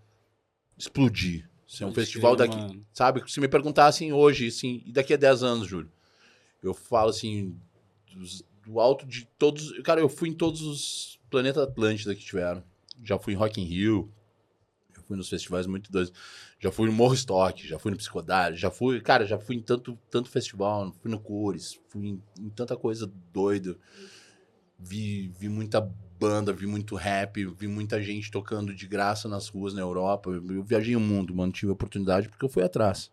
explodir. Ser um Pode festival daqui. mano. Sabe? Se me perguntassem hoje, assim, e daqui a 10 anos, Júlio, eu falo assim, dos- do alto de todos. Cara, eu fui em todos os planetas Atlântida que tiveram. Já fui em Rock in Rio, já fui nos festivais muito doidos. Já fui no Morro Stock, já fui no Psicodário, já fui, cara, já fui em tanto, tanto festival, fui no Cores, fui em, em tanta coisa doida. Vi, vi muita banda, vi muito rap, vi muita gente tocando de graça nas ruas na Europa. Eu, viajei o mundo, mano, tive a oportunidade porque eu fui atrás.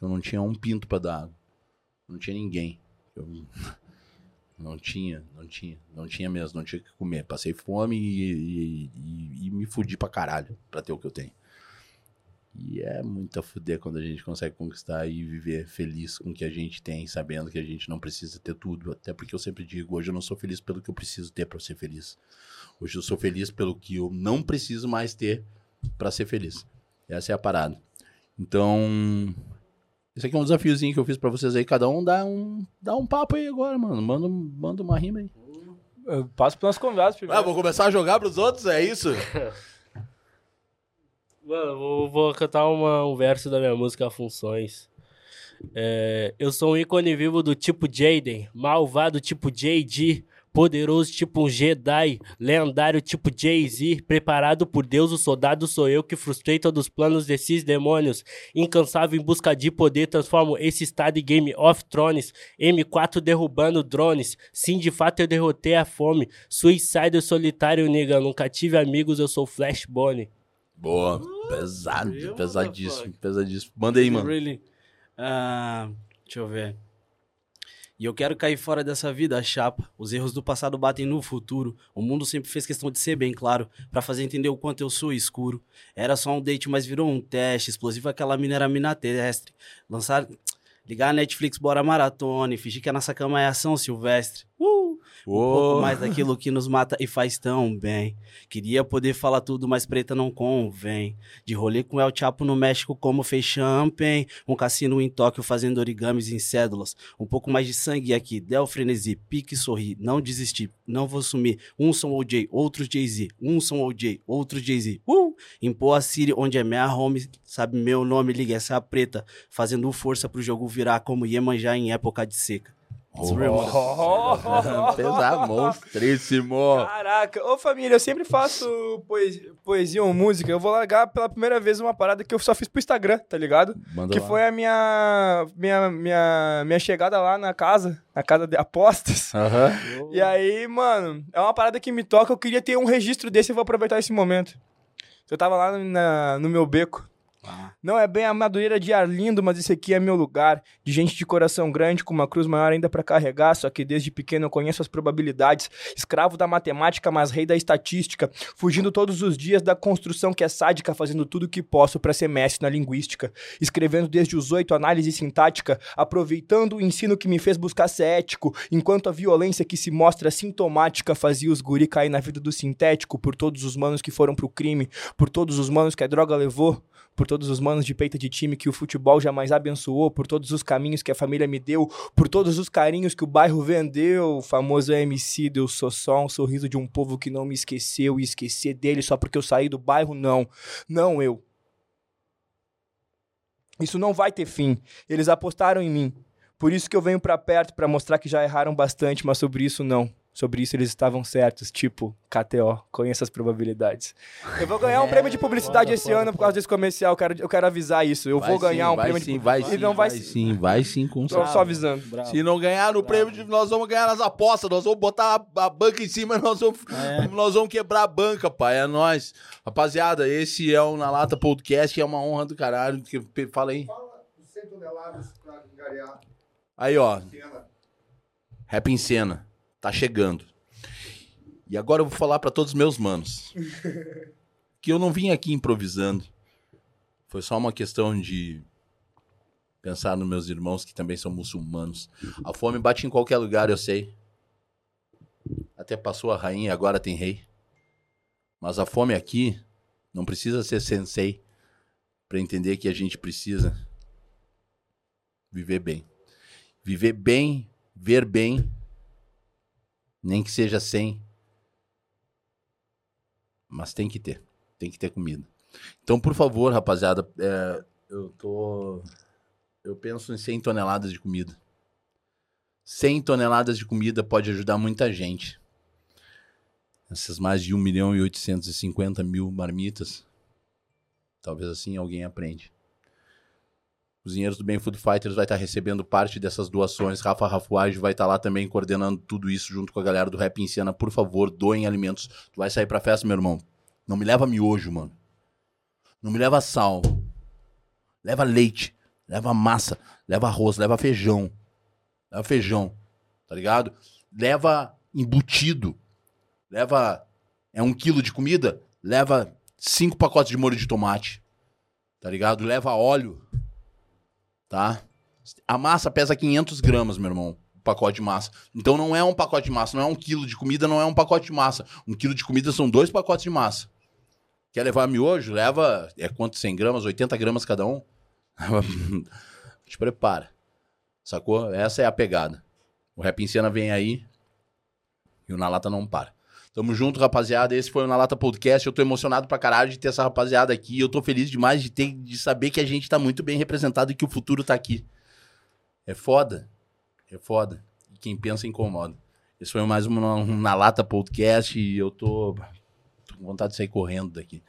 Eu não tinha um pinto pra dar. Não tinha ninguém. Eu não tinha, não tinha, não tinha mesmo, não tinha o que comer. Passei fome e, e- e- me fudi pra caralho pra ter o que eu tenho. E é muito a fuder quando a gente consegue conquistar e viver feliz com o que a gente tem, sabendo que a gente não precisa ter tudo. Até porque eu sempre digo, hoje eu não sou feliz pelo que eu preciso ter pra ser feliz. Hoje eu sou feliz pelo que eu não preciso mais ter pra ser feliz. Essa é a parada. Então, esse aqui é um desafiozinho que eu fiz pra vocês aí. Cada um dá um, dá um papo aí agora, mano. Manda, manda uma rima aí. Eu passo pros nossos convidados primeiro. Ah, vou começar a jogar pros outros, é isso? <laughs> Mano, vou, vou cantar uma- um verso da minha música Funções. É, eu sou um ícone vivo do tipo Jaden, malvado tipo JD, poderoso tipo um Jedi, lendário tipo Jay-Z, preparado por Deus, o soldado sou eu que frustrei todos os planos desses demônios, incansável em busca de poder, transformo esse estado em Game of Thrones, M4 derrubando drones, sim, de fato eu derrotei a fome, Suicide solitário, nigga, nunca tive amigos, eu sou Flashbone. Boa. Pesado, eu, pesadíssimo, pesadíssimo. Manda aí, mano. Really? Ah, deixa eu ver. E eu quero cair fora dessa vida, chapa. Os erros do passado batem no futuro. O mundo sempre fez questão de ser bem claro, pra fazer entender o quanto eu sou escuro. Era só um date, mas virou um teste. Explosivo aquela mina era mina terrestre. Lançar. Ligar a Netflix, bora maratona. E fingir que a nossa cama é ação silvestre. Uh! Um pouco mais daquilo que nos mata e faz tão bem. Queria poder falar tudo, mas preta não convém. De rolê com El Chapo no México, como fez champanhe. Um cassino em Tóquio fazendo origamis em cédulas. Um pouco mais de sangue aqui. Del frenesi, pique sorri. Não desistir, não vou sumir. Um são OJ, outros Jay-Z. Um são OJ, outros Jay-Z. Uh! Impor a Siri, onde é minha home. Sabe meu nome, liga essa preta. Fazendo força pro jogo virar como Iemanjá em época de seca. Irmão. Pesado, monstríssimo. Caraca, ô família, eu sempre faço poesia, poesia ou música. Eu vou largar pela primeira vez uma parada que eu só fiz pro Instagram, tá ligado? Manda Que lá. foi a minha, minha, minha, minha chegada lá na casa, na casa de apostas. Aham. E aí, mano, é uma parada que me toca. Eu queria ter um registro desse e vou aproveitar esse momento. Eu tava lá na- no meu beco. Não é bem a madureira de Arlindo, mas esse aqui é meu lugar. De gente de coração grande, com uma cruz maior ainda pra carregar. Só que desde pequeno eu conheço as probabilidades. Escravo da matemática, mas rei da estatística. Fugindo todos os dias da construção que é sádica, fazendo tudo o que posso pra ser mestre na linguística. Escrevendo desde os oito análise sintática, aproveitando o ensino que me fez buscar ser ético, enquanto a violência que se mostra sintomática fazia os guri cair na vida do sintético, por todos os manos que foram pro crime, por todos os manos que a droga levou, por todos os manos de peita de time que o futebol jamais abençoou, por todos os caminhos que a família me deu, por todos os carinhos que o bairro vendeu. O famoso MC eu sou só um sorriso de um povo que não me esqueceu e esquecer dele só porque eu saí do bairro, não. Não eu. Isso não vai ter fim. Eles apostaram em mim. Por isso que eu venho pra perto pra mostrar que já erraram bastante, mas sobre isso não. Sobre isso eles estavam certos, tipo KTO, conheça as probabilidades. Eu vou ganhar um <laughs> prêmio de publicidade foda, esse foda, ano por causa desse comercial, eu quero, eu quero avisar isso. Eu Vai vou ganhar sim, um vai prêmio sim, de vai publicidade. sim, não vai, vai sim, vai sim, com Só, só avisando. Bravo. Se não ganhar no prêmio, de- nós vamos ganhar nas apostas. Nós vamos botar a, a banca em cima e <laughs> nós vamos, É. nós vamos quebrar a banca, pai. É nóis. Rapaziada, esse é o Na Lata Podcast. É uma honra do caralho. Que- Fala aí. palavras pra angariar Aí, ó. Rap em cena. Tá chegando. E agora eu vou falar pra todos os meus manos. <laughs> que eu não vim aqui improvisando. Foi só uma questão de pensar nos meus irmãos que também são muçulmanos. A fome bate em qualquer lugar, eu sei. Até passou a rainha e agora tem rei. Mas a fome aqui não precisa ser sensei pra entender que a gente precisa viver bem. Viver bem, ver bem, nem que seja sem. Mas tem que ter. Tem que ter comida. Então, por favor, rapaziada, é, eu tô. Eu penso em 100 toneladas de comida. 100 toneladas de comida pode ajudar muita gente. Essas mais de 1 milhão e 850 mil marmitas. Talvez assim alguém aprende. Cozinheiros do Bem Food Fighters vai estar recebendo parte dessas doações. Rafa Rafuage vai estar lá também coordenando tudo isso junto com a galera do Rap em Cena. Por favor, doem alimentos. Tu vai sair pra festa, meu irmão. Não me leva miojo, mano. Não me leva sal. Leva leite. Leva massa. Leva arroz. Leva feijão. Leva feijão. Tá ligado? Leva embutido. Leva. É um quilo de comida? Leva cinco pacotes de molho de tomate. Tá ligado? Leva óleo tá? A massa pesa 500 gramas, meu irmão. O pacote de massa. Então não é um pacote de massa, não é um quilo de comida, não é um pacote de massa. Um quilo de comida são dois pacotes de massa. Quer levar miojo? Leva. É quanto? 100 gramas? 80 gramas cada um? <laughs> Te prepara. Sacou? Essa é a pegada. O Rap Cena vem aí e o Na Lata não para. Tamo junto, rapaziada. Esse foi o Na Lata Podcast. Eu tô emocionado pra caralho de ter essa rapaziada aqui. Eu tô feliz demais de ter de saber que a gente tá muito bem representado e que o futuro tá aqui. É foda. É foda. E quem pensa incomoda. Esse foi mais um, Na Lata Podcast e eu tô com vontade de sair correndo daqui.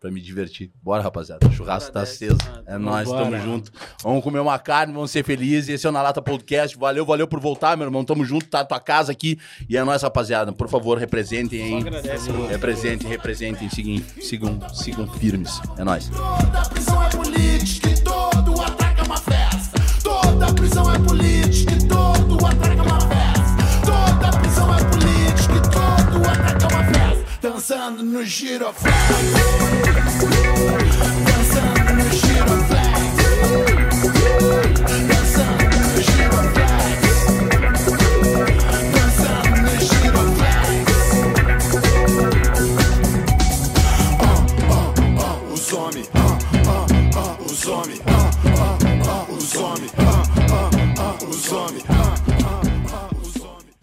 Pra me divertir. Bora, rapaziada. O churrasco tá Agradece, aceso. mano. É nóis, Bora. tamo junto. Vamos comer uma carne, vamos ser felizes. Esse é o Na Lata Podcast. Valeu, valeu por voltar, meu irmão. Tamo junto, tá a tua casa aqui. E é nóis, rapaziada. Por favor, representem agradece, mano. Representem, representem. Sigam, sigam, sigam firmes. É nóis. Toda prisão é política e todo ataque é uma festa. Toda prisão é política e todo ataque é uma Dançando no giroflex. Dançando no giroflex.